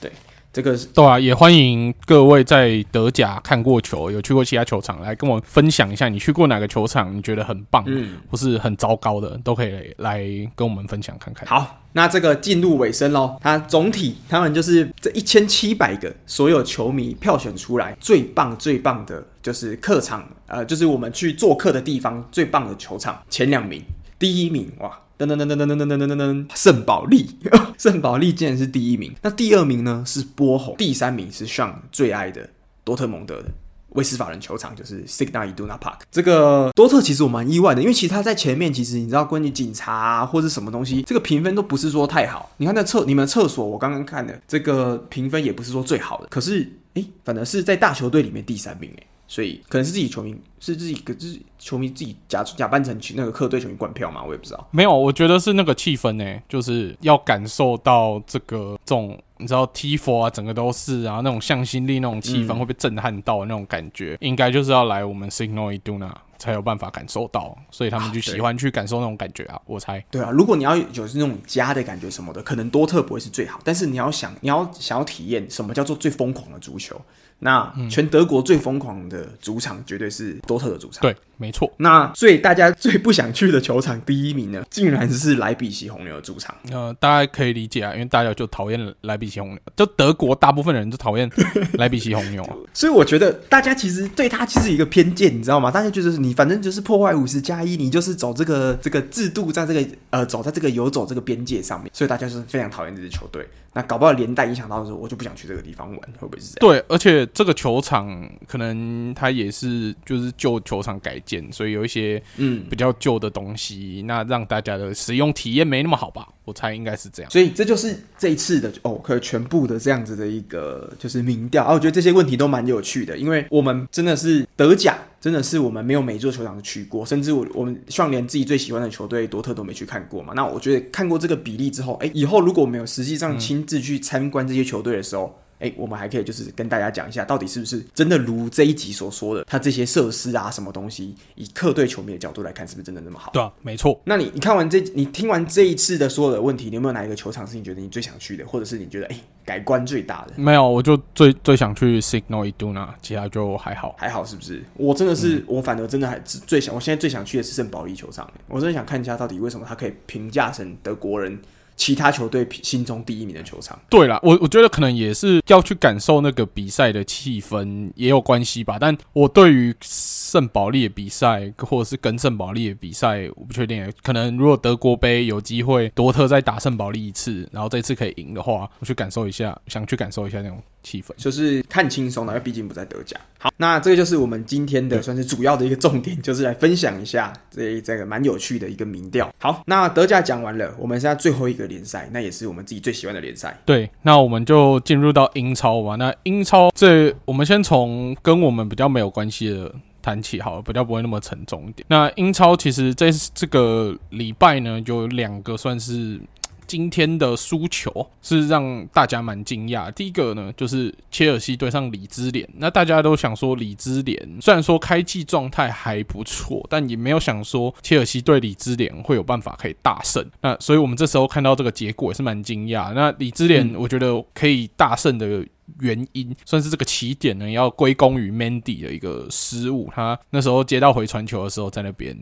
对，这个对啊，也欢迎各位在德甲看过球、有去过其他球场来跟我分享一下，你去过哪个球场，你觉得很棒，嗯，或是很糟糕的，都可以来跟我们分享看看。好，那这个进入尾声喽，它总体他们就是这一千七百个所有球迷票选出来最棒最棒的，就是客场，呃，就是我们去做客的地方最棒的球场前两名，第一名哇。噔噔噔噔噔噔噔噔噔噔，圣保利，圣保利竟然是第一名。那第二名呢是波鸿，第三名是上最爱的多特蒙德的威斯法人球场，就是 Signal Iduna Park。这个多特其实我蛮意外的，因为其实他在前面，其实你知道关于警察啊或者什么东西，这个评分都不是说太好。你看那厕你们厕所，我刚刚看的这个评分也不是说最好的。可是哎，反正是在大球队里面第三名哎。所以可能是自己球迷，是自己个自己球迷自己假假扮成那个客队球迷灌票嘛，我也不知道。没有，我觉得是那个气氛呢、欸，就是要感受到这个这种你知道 Tifo 啊，整个都是啊那种向心力那种气氛会被震撼到的那种感觉，嗯、应该就是要来我们 Signal Iduna 才有办法感受到，所以他们就喜欢去感受那种感觉啊，我猜。对啊，如果你要有那种家的感觉什么的，可能多特不会是最好，但是你要想你要想要体验什么叫做最疯狂的足球。那全德国最疯狂的主场绝对是多特的主场。对，没错。那最大家最不想去的球场第一名呢，竟然是莱比锡红牛的主场。呃，大家可以理解啊，因为大家就讨厌莱比锡红牛，就德国大部分人都讨厌 莱比锡红牛啊。所以我觉得大家其实对他其实一个偏见，你知道吗？大家就是你反正就是破坏五十加一，你就是走这个这个制度，在这个呃走在这个游走这个边界上面，所以大家就是非常讨厌这支球队。那搞不好连带影响到的时候，我就不想去这个地方玩，会不会是这样？对，而且这个球场可能它也是就是旧球场改建，所以有一些嗯比较旧的东西，嗯、那让大家的使用体验没那么好吧？我猜应该是这样。所以这就是这一次的哦，可全部的这样子的一个就是民调啊，我觉得这些问题都蛮有趣的，因为我们真的是德甲。真的是我们没有每座球场去过，甚至我我们希望连自己最喜欢的球队多特都没去看过嘛。那我觉得看过这个比例之后，哎，以后如果我们有实际上亲自去参观这些球队的时候，哎、嗯，我们还可以就是跟大家讲一下，到底是不是真的如这一集所说的，它这些设施啊，什么东西，以客队球迷的角度来看，是不是真的那么好？对啊，没错。那你你看完这，你听完这一次的所有的问题，你有没有哪一个球场是你觉得你最想去的，或者是你觉得哎？改观最大的没有，我就最最想去 Signal Iduna，其他就还好，还好是不是？我真的是，嗯、我反而真的还最想，我现在最想去的是圣保利球场，我真的想看一下到底为什么他可以评价成德国人其他球队心中第一名的球场。对啦，我我觉得可能也是要去感受那个比赛的气氛也有关系吧，但我对于。圣保利的比赛，或者是跟圣保利的比赛，我不确定。可能如果德国杯有机会，多特再打圣保利一次，然后这次可以赢的话，我去感受一下，想去感受一下那种气氛，就是看轻松的，因为毕竟不在德甲。好，那这个就是我们今天的算是主要的一个重点，就是来分享一下这这个蛮有趣的一个民调。好，那德甲讲完了，我们现在最后一个联赛，那也是我们自己最喜欢的联赛。对，那我们就进入到英超吧。那英超这，我们先从跟我们比较没有关系的。谈起好了，比较不会那么沉重一点。那英超其实在这个礼拜呢，有两个算是。今天的输球是让大家蛮惊讶。第一个呢，就是切尔西对上里兹联。那大家都想说，里兹联虽然说开季状态还不错，但也没有想说切尔西对里兹联会有办法可以大胜。那所以我们这时候看到这个结果也是蛮惊讶。那里兹联，我觉得可以大胜的原因，算是这个起点呢，要归功于 Mendy 的一个失误。他那时候接到回传球的时候，在那边。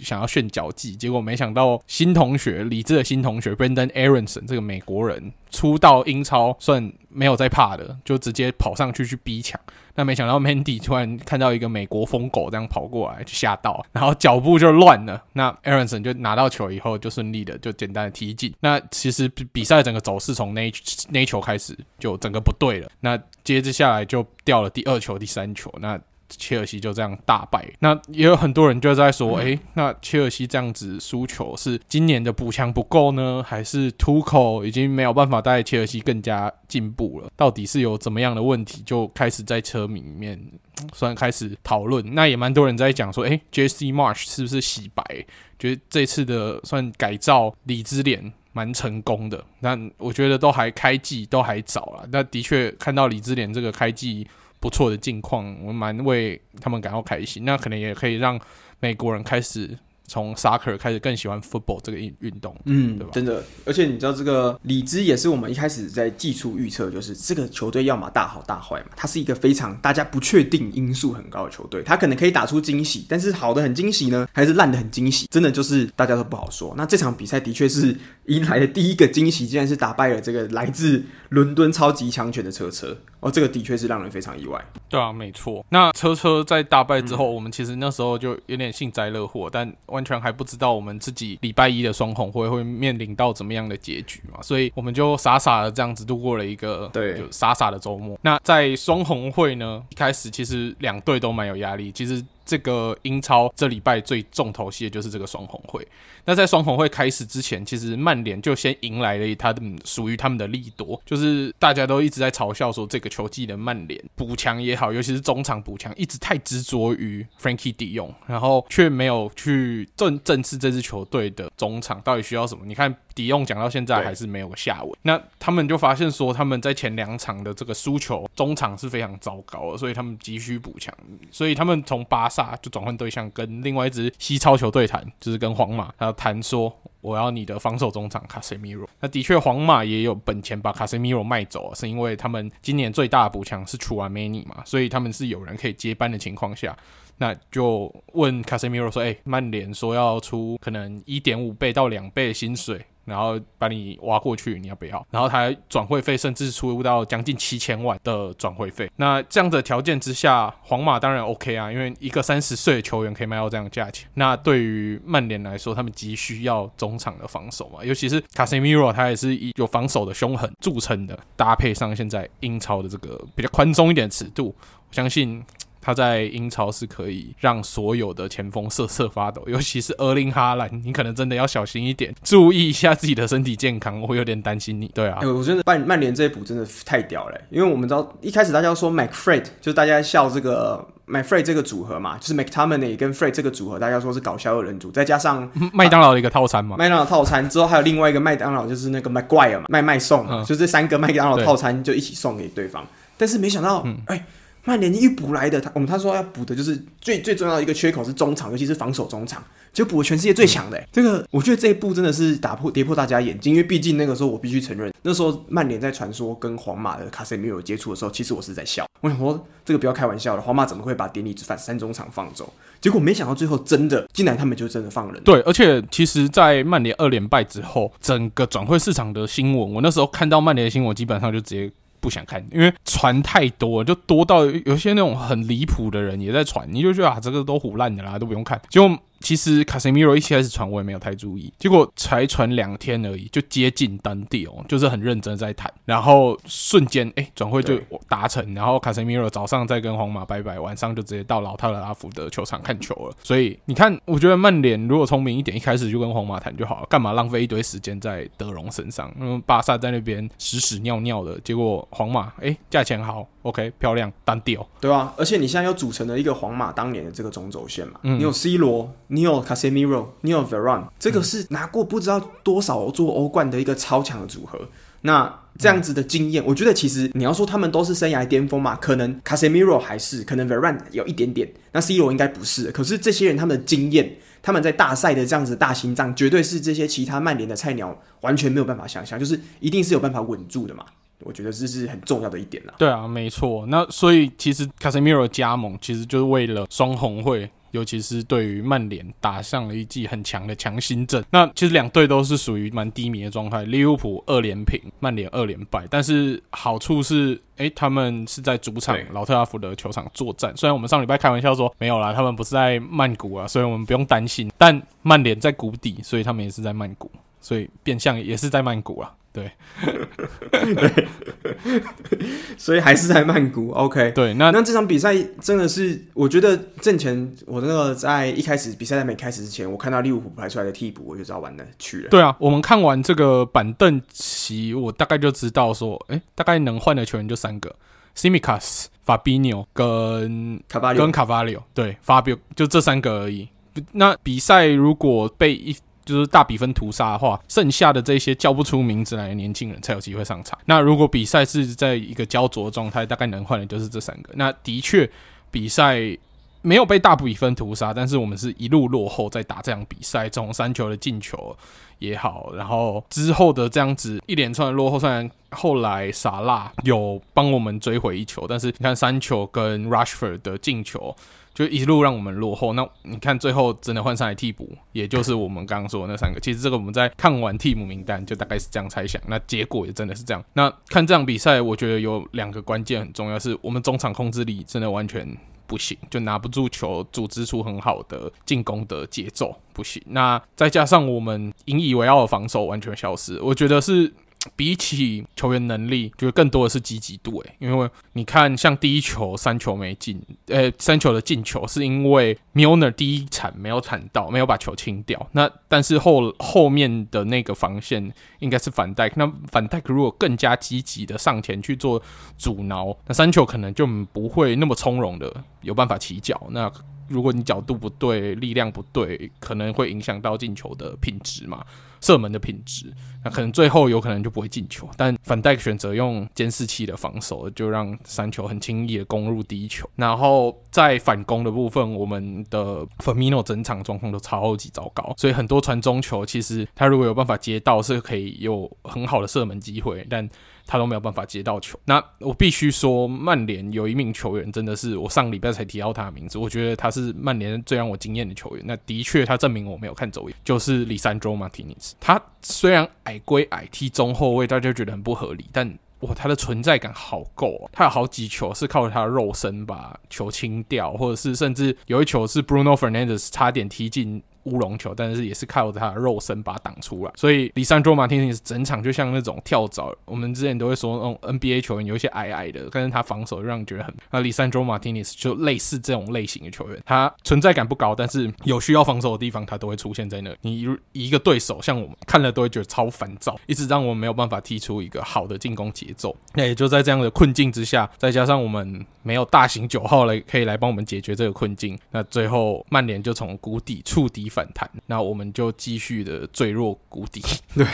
想要炫脚技，结果没想到新同学，理智的新同学 Brenden Aaronson 这个美国人，初到英超算没有在怕的，就直接跑上去去逼抢。那没想到 Mandy 突然看到一个美国疯狗这样跑过来，就吓到，然后脚步就乱了。那 Aaronson 就拿到球以后，就顺利的就简单的踢进。那其实比赛整个走势从那那球开始就整个不对了。那接着下来就掉了第二球、第三球。那切尔西就这样大败，那也有很多人就在说，诶、欸，那切尔西这样子输球是今年的补强不够呢，还是图克已经没有办法带切尔西更加进步了？到底是有怎么样的问题？就开始在车迷里面虽然开始讨论，那也蛮多人在讲说，诶、欸，Jesse Marsch 是不是洗白？觉得这次的算改造里兹联蛮成功的，但我觉得都还开季都还早了。那的确看到里兹联这个开季。不错的境况，我蛮为他们感到开心。那可能也可以让美国人开始。从 soccer 开始更喜欢 football 这个运运动，嗯，对吧？真的，而且你知道这个里兹也是我们一开始在技术预测，就是这个球队要么大好大坏嘛。它是一个非常大家不确定因素很高的球队，它可能可以打出惊喜，但是好的很惊喜呢，还是烂的很惊喜，真的就是大家都不好说。那这场比赛的确是迎来的第一个惊喜，竟然是打败了这个来自伦敦超级强权的车车哦，这个的确是让人非常意外。对啊，没错。那车车在大败之后，嗯、我们其实那时候就有点幸灾乐祸，但。完全还不知道我们自己礼拜一的双红会会面临到怎么样的结局嘛，所以我们就傻傻的这样子度过了一个对，就傻傻的周末。那在双红会呢，一开始其实两队都蛮有压力，其实。这个英超这礼拜最重头戏的就是这个双红会。那在双红会开始之前，其实曼联就先迎来了他的属于他们的利多，就是大家都一直在嘲笑说，这个球季的曼联补强也好，尤其是中场补强，一直太执着于 Frankie D 用然后却没有去正正视这支球队的中场到底需要什么。你看。迪用讲到现在还是没有个下文，那他们就发现说他们在前两场的这个输球中场是非常糟糕的，所以他们急需补强，所以他们从巴萨就转换对象跟另外一支西超球队谈，就是跟皇马，他谈说我要你的防守中场卡塞米罗。那的确皇马也有本钱把卡塞米罗卖走，是因为他们今年最大的补强是楚阿梅尼嘛，所以他们是有人可以接班的情况下。那就问卡塞米罗说：“哎、欸，曼联说要出可能一点五倍到两倍的薪水，然后把你挖过去，你要不要？然后他转会费甚至出到将近七千万的转会费。那这样的条件之下，皇马当然 OK 啊，因为一个三十岁的球员可以卖到这样的价钱。那对于曼联来说，他们急需要中场的防守嘛，尤其是卡塞米罗，他也是以有防守的凶狠著称的，搭配上现在英超的这个比较宽松一点的尺度，我相信。”他在英超是可以让所有的前锋瑟瑟发抖，尤其是厄林哈兰，你可能真的要小心一点，注意一下自己的身体健康。我会有点担心你。对啊，欸、我觉得曼曼联这一补真的太屌了、欸，因为我们知道一开始大家说 McFred，就是大家笑这个 McFred 这个组合嘛，就是 McTominay 跟 Fred 这个组合，大家说是搞笑二人组，再加上麦当劳的一个套餐嘛，麦当劳套餐之后还有另外一个麦当劳，就是那个 McGuire 嘛，麦麦送，嗯、就这三个麦当劳套餐就一起送给对方。对但是没想到，哎、嗯。欸曼联一补来的，他我们他说要补的就是最最重要的一个缺口是中场，尤其是防守中场，就补了全世界最强的、欸。这个我觉得这一步真的是打破跌破大家眼睛，因为毕竟那个时候我必须承认，那时候曼联在传说跟皇马的卡塞米罗接触的时候，其实我是在笑。我想说这个不要开玩笑了，皇马怎么会把典礼之犯三中场放走？结果没想到最后真的，竟然他们就真的放人。对，而且其实，在曼联二连败之后，整个转会市场的新闻，我那时候看到曼联的新闻，基本上就直接。不想看，因为传太多，就多到有些那种很离谱的人也在传，你就觉得啊，这个都胡烂的啦，都不用看。就其实卡塞米罗一开始传我也没有太注意，结果才传两天而已，就接近单地哦，就是很认真在谈，然后瞬间哎转会就达成，然后卡塞米罗早上再跟皇马拜拜，晚上就直接到老特拉福德球场看球了。所以你看，我觉得曼联如果聪明一点，一开始就跟皇马谈就好了，干嘛浪费一堆时间在德容身上？嗯，巴萨在那边屎屎尿尿的，结果皇马哎价钱好，OK 漂亮单地哦，对啊，而且你现在又组成了一个皇马当年的这个中轴线嘛，嗯、你有 C 罗。你有 Casemiro，你有 Varane，这个是拿过不知道多少座欧冠的一个超强的组合。那这样子的经验，我觉得其实你要说他们都是生涯巅峰嘛，可能 Casemiro 还是，可能 Varane 有一点点，那 C 罗应该不是。可是这些人他们的经验，他们在大赛的这样子大心脏，绝对是这些其他曼联的菜鸟完全没有办法想象，就是一定是有办法稳住的嘛。我觉得这是很重要的一点啦。对啊，没错。那所以其实 Casemiro 加盟其实就是为了双红会。尤其是对于曼联打上了一记很强的强心针。那其实两队都是属于蛮低迷的状态，利物浦二连平，曼联二连败。但是好处是，哎，他们是在主场老特拉福德球场作战。虽然我们上礼拜开玩笑说没有啦，他们不是在曼谷啊，所以我们不用担心。但曼联在谷底，所以他们也是在曼谷，所以变相也是在曼谷啊。对，对，所以还是在曼谷。OK，对，那那这场比赛真的是，我觉得正前我那个在一开始比赛还没开始之前，我看到利物浦排出来的替补，我就知道完了去了。对啊，我们看完这个板凳席，我大概就知道说，哎，大概能换的球员就三个：Tsimikas、Fabinho 跟卡巴跟卡巴里奥。对，Fabio 就这三个而已。那比赛如果被一就是大比分屠杀的话，剩下的这些叫不出名字来的年轻人才有机会上场。那如果比赛是在一个焦灼状态，大概能换的就是这三个。那的确，比赛没有被大比分屠杀，但是我们是一路落后在打这场比赛，从三球的进球也好，然后之后的这样子一连串的落后，虽然后来萨拉有帮我们追回一球，但是你看三球跟 Rushford 的进球。就一路让我们落后。那你看，最后真的换上来替补，也就是我们刚刚说的那三个。其实这个我们在看完替补名单，就大概是这样猜想。那结果也真的是这样。那看这场比赛，我觉得有两个关键很重要，是我们中场控制力真的完全不行，就拿不住球，组织出很好的进攻的节奏不行。那再加上我们引以为傲的防守完全消失，我觉得是。比起球员能力，就更多的是积极度诶，因为你看，像第一球三球没进，呃，三球的进球是因为 Milner 第一铲没有铲到，没有把球清掉。那但是后后面的那个防线应该是反戴克，那反戴克如果更加积极的上前去做阻挠，那三球可能就不会那么从容的有办法起脚。那如果你角度不对，力量不对，可能会影响到进球的品质嘛。射门的品质，那可能最后有可能就不会进球。但反戴克选择用监视器的防守，就让三球很轻易的攻入第一球。然后在反攻的部分，我们的 Firmino 整场状况都超级糟糕，所以很多传中球，其实他如果有办法接到，是可以有很好的射门机会，但。他都没有办法接到球。那我必须说，曼联有一名球员真的是我上礼拜才提到他的名字，我觉得他是曼联最让我惊艳的球员。那的确，他证明我没有看走眼，就是里山卓马提尼斯。他虽然矮归矮，踢中后卫，大家觉得很不合理，但哇，他的存在感好够哦。他有好几球是靠他的肉身把球清掉，或者是甚至有一球是 Bruno Fernandes 差点踢进。乌龙球，但是也是靠着他的肉身把它挡出来，所以里桑卓马丁尼斯整场就像那种跳蚤。我们之前都会说，那种 NBA 球员有一些矮矮的，但是他防守让人觉得很。那里桑卓马丁尼斯就类似这种类型的球员，他存在感不高，但是有需要防守的地方，他都会出现在那。你一个对手像我们看了都会觉得超烦躁，一直让我们没有办法踢出一个好的进攻节奏。那也就在这样的困境之下，再加上我们没有大型九号来可以来帮我们解决这个困境，那最后曼联就从谷底触底反弹，那我们就继续的坠落谷底。对，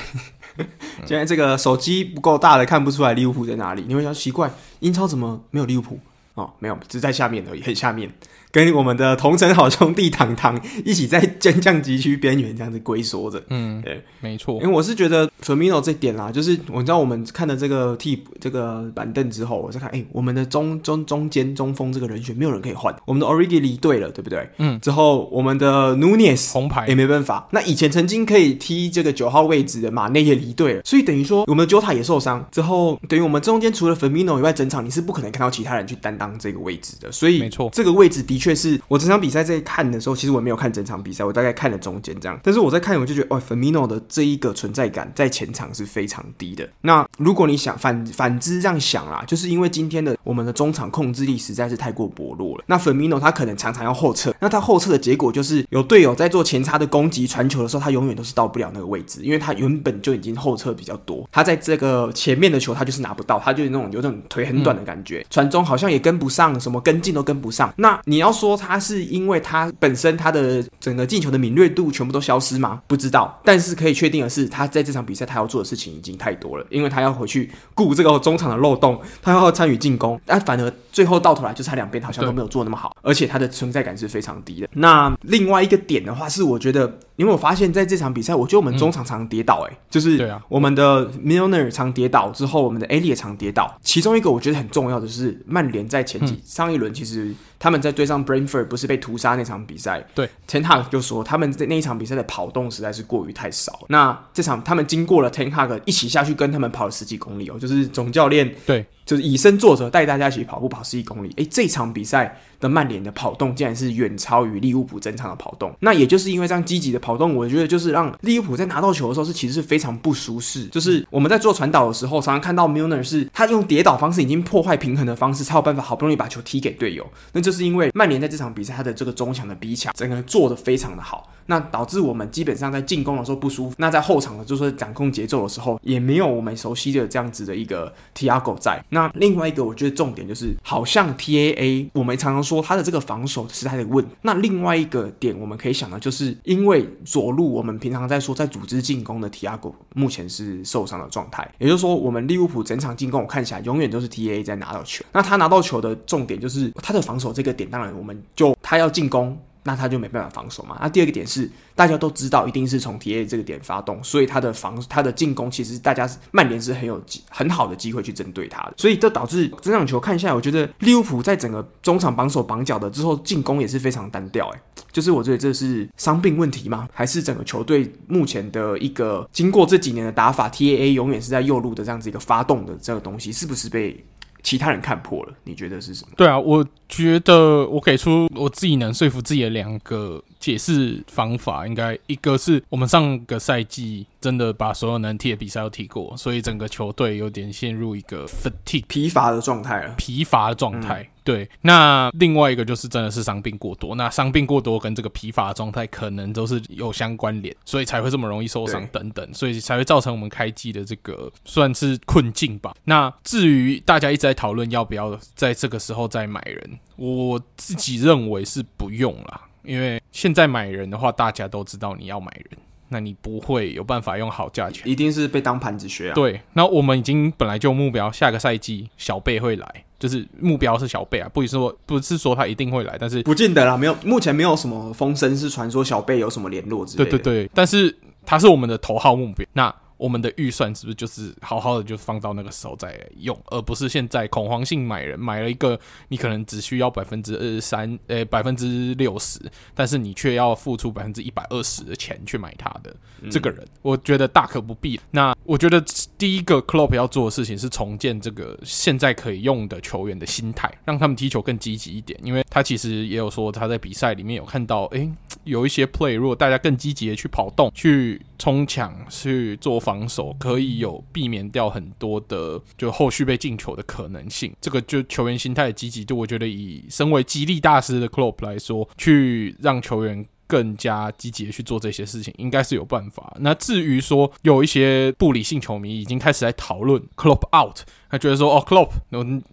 现在这个手机不够大的看不出来利物浦在哪里，你会想奇怪，英超怎么没有利物浦？哦，没有，只在下面而已，很下面。跟我们的同城好兄弟糖糖一起在降降级区边缘这样子龟缩着，嗯，对，没错。因为我是觉得 Firmino 这点啦，就是我知道我们看了这个替补这个板凳之后，我再看，哎、欸，我们的中中中间中锋这个人选没有人可以换，我们的 Origi 离队了，对不对？嗯。之后我们的 Nunez 红牌也没办法。那以前曾经可以踢这个九号位置的马内也离队了，所以等于说我们的 Jota 也受伤。之后等于我们中间除了 Firmino 以外，整场你是不可能看到其他人去担当这个位置的。所以没错，这个位置的确是我整场比赛在看的时候，其实我没有看整场比赛，我大概看了中间这样。但是我在看，我就觉得，哦，Firmino 的这一个存在感在前场是非常低的。那如果你想反反之这样想啦，就是因为今天的我们的中场控制力实在是太过薄弱了。那 Firmino 他可能常常要后撤，那他后撤的结果就是有队友在做前插的攻击传球的时候，他永远都是到不了那个位置，因为他原本就已经后撤比较多，他在这个前面的球他就是拿不到，他就是那种有种腿很短的感觉，传中好像也跟不上，什么跟进都跟不上。那你要说他是因为他本身他的整个进球的敏锐度全部都消失吗？不知道，但是可以确定的是，他在这场比赛他要做的事情已经太多了，因为他要回去顾这个中场的漏洞，他要参与进攻，但反而最后到头来就是他两边好像都没有做那么好，而且他的存在感是非常低的。那另外一个点的话，是我觉得。因为我发现，在这场比赛，我觉得我们中场常跌倒，哎，就是我们的 Milner 常跌倒之后，我们的 Ali 也常跌倒。其中一个我觉得很重要的是，曼联在前几上一轮，其实他们在对上 Brentford 不是被屠杀那场比赛，对，Ten Hag 就说他们在那一场比赛的跑动实在是过于太少。那这场他们经过了 Ten Hag 一起下去跟他们跑了十几公里哦，就是总教练对。就是以身作则，带大家一起跑步跑十一公里。诶、这场比赛的曼联的跑动竟然是远超于利物浦整场的跑动。那也就是因为这样积极的跑动，我觉得就是让利物浦在拿到球的时候是其实是非常不舒适。就是我们在做传导的时候，常常看到 Milner 是他用跌倒方式已经破坏平衡的方式，才有办法好不容易把球踢给队友。那就是因为曼联在这场比赛他的这个中场的逼抢，整个人做的非常的好。那导致我们基本上在进攻的时候不舒服，那在后场的就是掌控节奏的时候，也没有我们熟悉的这样子的一个 Tiago 在。那那另外一个我觉得重点就是，好像 TAA 我们常常说他的这个防守是他的问。那另外一个点我们可以想的就是，因为左路我们平常在说在组织进攻的 Thiago 目前是受伤的状态，也就是说我们利物浦整场进攻我看起来永远都是 TAA 在拿到球。那他拿到球的重点就是他的防守这个点，当然我们就他要进攻。那他就没办法防守嘛。那第二个点是，大家都知道一定是从 TA 这个点发动，所以他的防他的进攻其实大家曼联是很有机很好的机会去针对他的，所以这导致这场球看下来，我觉得利物浦在整个中场绑手绑脚的之后，进攻也是非常单调。哎，就是我觉得这是伤病问题吗？还是整个球队目前的一个经过这几年的打法，TAA 永远是在右路的这样子一个发动的这个东西，是不是被？其他人看破了，你觉得是什么？对啊，我觉得我给出我自己能说服自己的两个解释方法，应该一个是我们上个赛季真的把所有能踢的比赛都踢过，所以整个球队有点陷入一个 fatigue 疲乏的状态了，疲乏的状态。嗯对，那另外一个就是真的是伤病过多，那伤病过多跟这个疲乏的状态可能都是有相关联，所以才会这么容易受伤等等，所以才会造成我们开季的这个算是困境吧。那至于大家一直在讨论要不要在这个时候再买人，我自己认为是不用啦，因为现在买人的话，大家都知道你要买人。那你不会有办法用好价钱，一定是被当盘子学啊。对，那我们已经本来就目标下个赛季小贝会来，就是目标是小贝啊，不是说不是说他一定会来，但是不见得啦，没有，目前没有什么风声是传说小贝有什么联络之类的。对对对，但是他是我们的头号目标。那。我们的预算是不是就是好好的就放到那个时候再用，而不是现在恐慌性买人，买了一个你可能只需要百分之二十三，呃，百分之六十，但是你却要付出百分之一百二十的钱去买他的这个人，嗯，我觉得大可不必。那我觉得第一个 Klopp 要做的事情是重建这个现在可以用的球员的心态，让他们踢球更积极一点，因为他其实也有说他在比赛里面有看到，诶，有一些 play，如果大家更积极的去跑动、去冲抢、去做防。守可以有避免掉很多的就后续被进球的可能性，这个就球员心态的积极度，我觉得以身为激励大师的 Klopp 来说，去让球员更加积极的去做这些事情，应该是有办法。那至于说有一些不理性球迷已经开始在讨论 CLOP out，他觉得说哦 Klopp，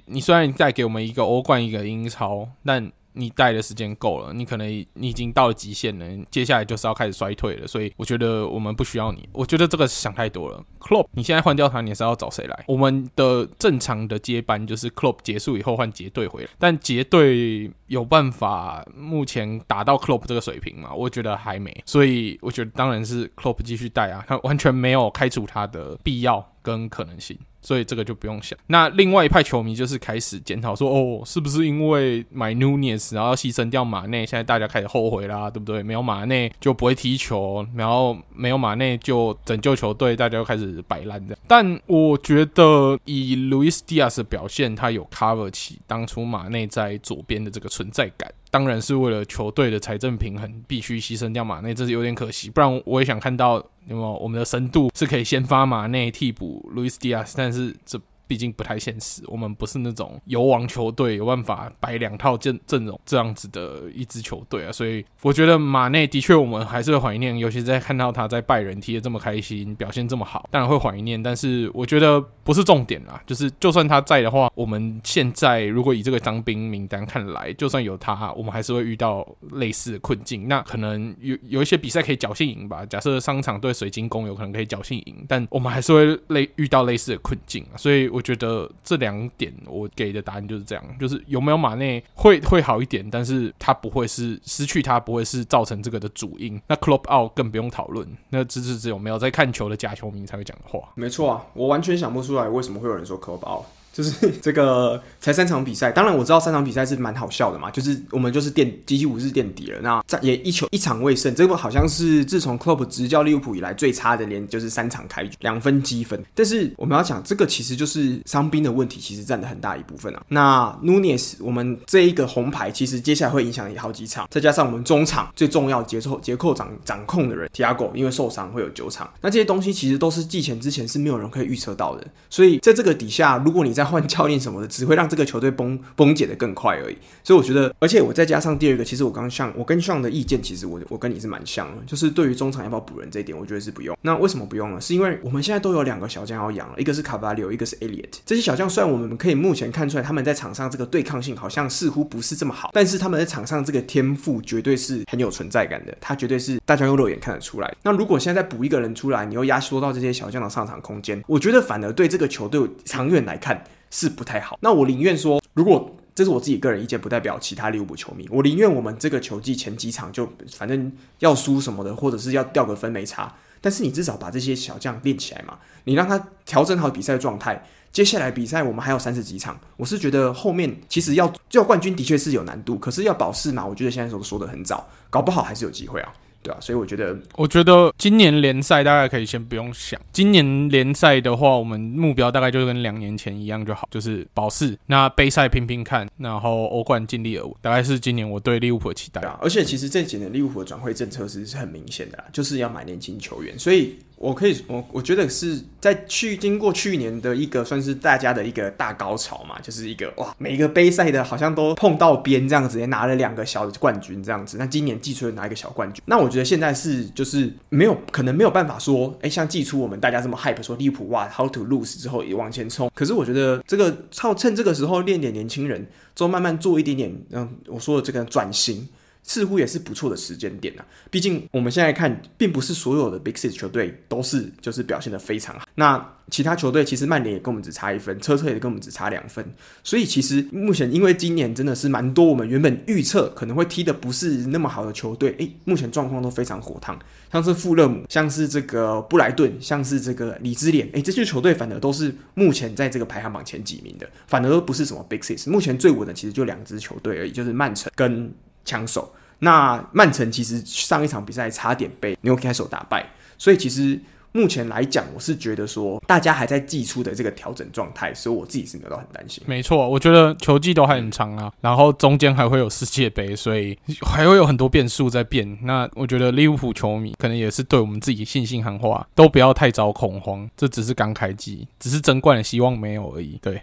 你虽然带给我们一个欧冠一个英超，但你带的时间够了，你可能你已经到了极限了，接下来就是要开始衰退了，所以我觉得我们不需要你。我觉得这个想太多了。Clope，你现在换掉他，你是要找谁来？我们的正常的接班就是 Clope 结束以后换结队回来，但结队有办法目前达到 Clope 这个水平吗？我觉得还没，所以我觉得当然是 Clope 继续带啊，他完全没有开除他的必要跟可能性。所以这个就不用想。那另外一派球迷就是开始检讨说，哦，是不是因为买 Nunez 然后牺牲掉马内，现在大家开始后悔啦，对不对？没有马内就不会踢球，然后没有马内就拯救球队，大家就开始摆烂的。但我觉得以 Luis Diaz 的表现，他有 cover 起当初马内在左边的这个存在感。当然是为了球队的财政平衡，必须牺牲掉马内，这是有点可惜。不然我也想看到，那么我们的深度是可以先发马内替补路易斯迪亚斯，但是是这毕竟不太现实，我们不是那种游王球队，有办法摆两套阵阵容这样子的一支球队啊，所以我觉得马内的确我们还是会怀念，尤其是在看到他在拜仁踢得这么开心，表现这么好，当然会怀念。但是我觉得不是重点啦，就是就算他在的话，我们现在如果以这个伤兵名单看来，就算有他，我们还是会遇到类似的困境。那可能有有一些比赛可以侥幸赢吧，假设商场对水晶宫有可能可以侥幸赢，但我们还是会类遇到类似的困境，所以。我我觉得这两点我给的答案就是这样，就是有没有马内会会好一点，但是他不会是失去他不会是造成这个的主因。那 Club out 更不用讨论，那只是只有没有在看球的假球迷才会讲的话。没错啊，我完全想不出来为什么会有人说 Club out。就是 这个才三场比赛，当然我知道三场比赛是蛮好笑的嘛，就是我们就是垫几乎是垫底了，那在也一球一场未胜，这个好像是自从 Klopp 执教利物浦以来最差的连就是三场开局两分积分。但是我们要讲这个其实就是伤兵的问题，其实占了很大一部分啊。那 Nunez 我们这一个红牌其实接下来会影响好几场，再加上我们中场最重要节奏节扣掌掌控的人 Thiago 因为受伤会有九场，那这些东西其实都是季前之前是没有人可以预测到的，所以在这个底下，如果你在换教练什么的，只会让这个球队崩崩解的更快而已。所以我觉得，而且我再加上第二个，其实我刚像我跟上的意见，其实我我跟你是蛮像的，就是对于中场要不要补人这一点，我觉得是不用。那为什么不用呢？是因为我们现在都有两个小将要养了，一个是卡巴利欧，一个是 Elliot。这些小将虽然我们可以目前看出来他们在场上这个对抗性好像似乎不是这么好，但是他们在场上这个天赋绝对是很有存在感的，他绝对是大家用肉眼看得出来。那如果现在再补一个人出来，你又压缩到这些小将的上场空间，我觉得反而对这个球队长远来看。是不太好。那我宁愿说，如果这是我自己个人意见，不代表其他利物浦球迷。我宁愿我们这个球季前几场就反正要输什么的，或者是要掉个分没差。但是你至少把这些小将练起来嘛，你让他调整好比赛状态。接下来比赛我们还有三十几场，我是觉得后面其实要要冠军的确是有难度，可是要保四嘛，我觉得现在说说的很早，搞不好还是有机会啊。对啊，所以我觉得，我觉得今年联赛大概可以先不用想。今年联赛的话，我们目标大概就跟两年前一样就好，就是保四。那杯赛拼拼看，然后欧冠尽力而为，大概是今年我对利物浦的期待。对啊，而且其实这几年利物浦的转会政策是是很明显的啦，就是要买年轻球员，所以。我可以，我我觉得是在去经过去年的一个算是大家的一个大高潮嘛，就是一个哇，每一个杯赛的好像都碰到边这样子，也拿了两个小的冠军这样子。那今年季初又拿一个小冠军，那我觉得现在是就是没有可能没有办法说，哎、像季初我们大家这么 hype 说利物浦哇 how to lose 之后也往前冲。可是我觉得这个靠趁这个时候练点年轻人，之后慢慢做一点点，嗯，我说的这个转型。似乎也是不错的时间点、啊，毕竟我们现在看，并不是所有的 Big Six 球队都是就是表现得非常好。那其他球队其实曼联也跟我们只差一分，车车也跟我们只差两分。所以其实目前因为今年真的是蛮多我们原本预测可能会踢得不是那么好的球队，诶，目前状况都非常火烫，像是富勒姆，像是这个布莱顿，像是这个李兹联，诶，这些球队反而都是目前在这个排行榜前几名的，反而都不是什么 Big Six。目前最稳的其实就两支球队而已，就是曼城跟。枪手，那曼城其实上一场比赛差点被牛开手打败，所以其实。目前来讲，我是觉得说大家还在季初的这个调整状态，所以我自己是没有到很担心。没错，我觉得球季都还很长啊，然后中间还会有世界杯，所以还会有很多变数在变。那我觉得利物浦球迷可能也是对我们自己信心喊话，都不要太早恐慌，这只是刚开季，只是争冠的希望没有而已。对，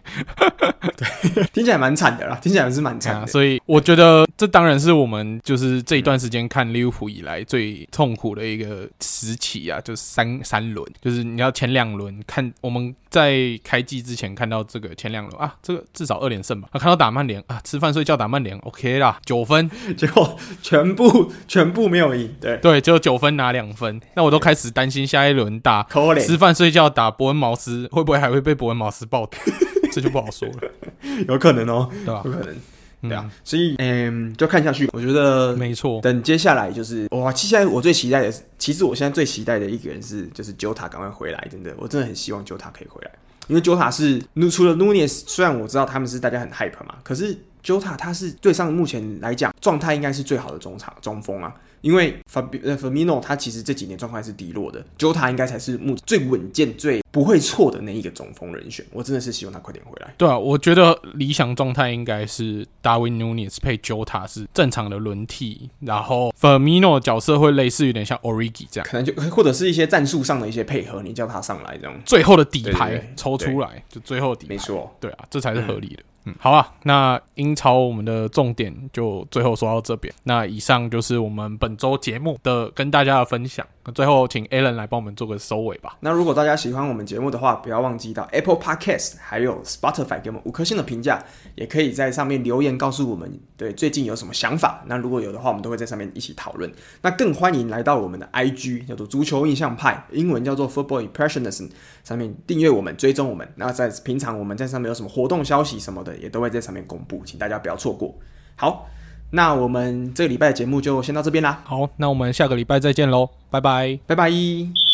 对，听起来蛮惨的啦，听起来是蛮惨的。啊，所以我觉得这当然是我们就是这一段时间看利物浦以来最痛苦的一个时期啊，就是三三。三轮就是你要前两轮看，我们在开季之前看到这个前两轮啊，这个至少二连胜吧。啊，看到打曼联啊，吃饭睡觉打曼联，OK 啦，九分，结果全部全部没有赢，对对，就九分拿两分。那我都开始担心下一轮打吃饭睡觉打伯恩茅斯会不会还会被伯恩茅斯爆头，这就不好说了，有可能哦，对吧？有可能。对啊，所以嗯，就看下去。我觉得没错。等接下来就是哇，接下来我最期待的，其实我现在最期待的一个人是就是 Jota 赶快回来，真的，我真的很希望 Jota 可以回来。因为 Jota 是除了 Nunez，虽然我知道他们是大家很 hype 嘛，可是 Jota 他是对上目前来讲状态应该是最好的中场中锋啊。因为 Firmino 他其实这几年状况是低落的，Jota 应该才是目前最稳健、最不会错的那一个中锋人选。我真的是希望他快点回来。对啊，我觉得理想状态应该是 Darwin Nunes 配 Jota 是正常的轮替，然后 Firmino 角色会类似有点像 Origi 这样，可能就或者是一些战术上的一些配合，你叫他上来这样，最后的底牌抽出来，就最后底牌，没错，对啊，这才是合理的。嗯嗯，好啊，那英超我们的重点就最后说到这边。那以上就是我们本周节目的跟大家的分享。那最后请 Alan 来帮我们做个收尾吧。那如果大家喜欢我们节目的话，不要忘记到 Apple Podcast 还有 Spotify 给我们五颗星的评价，也可以在上面留言告诉我们对最近有什么想法。那如果有的话，我们都会在上面一起讨论。那更欢迎来到我们的 IG 叫做足球印象派，英文叫做 Football Impressionism，上面订阅我们，追踪我们。那在平常我们在上面有什么活动消息什么的，也都会在上面公布，请大家不要错过。好，那我们这个礼拜的节目就先到这边啦。好，那我们下个礼拜再见喽，拜拜，拜拜。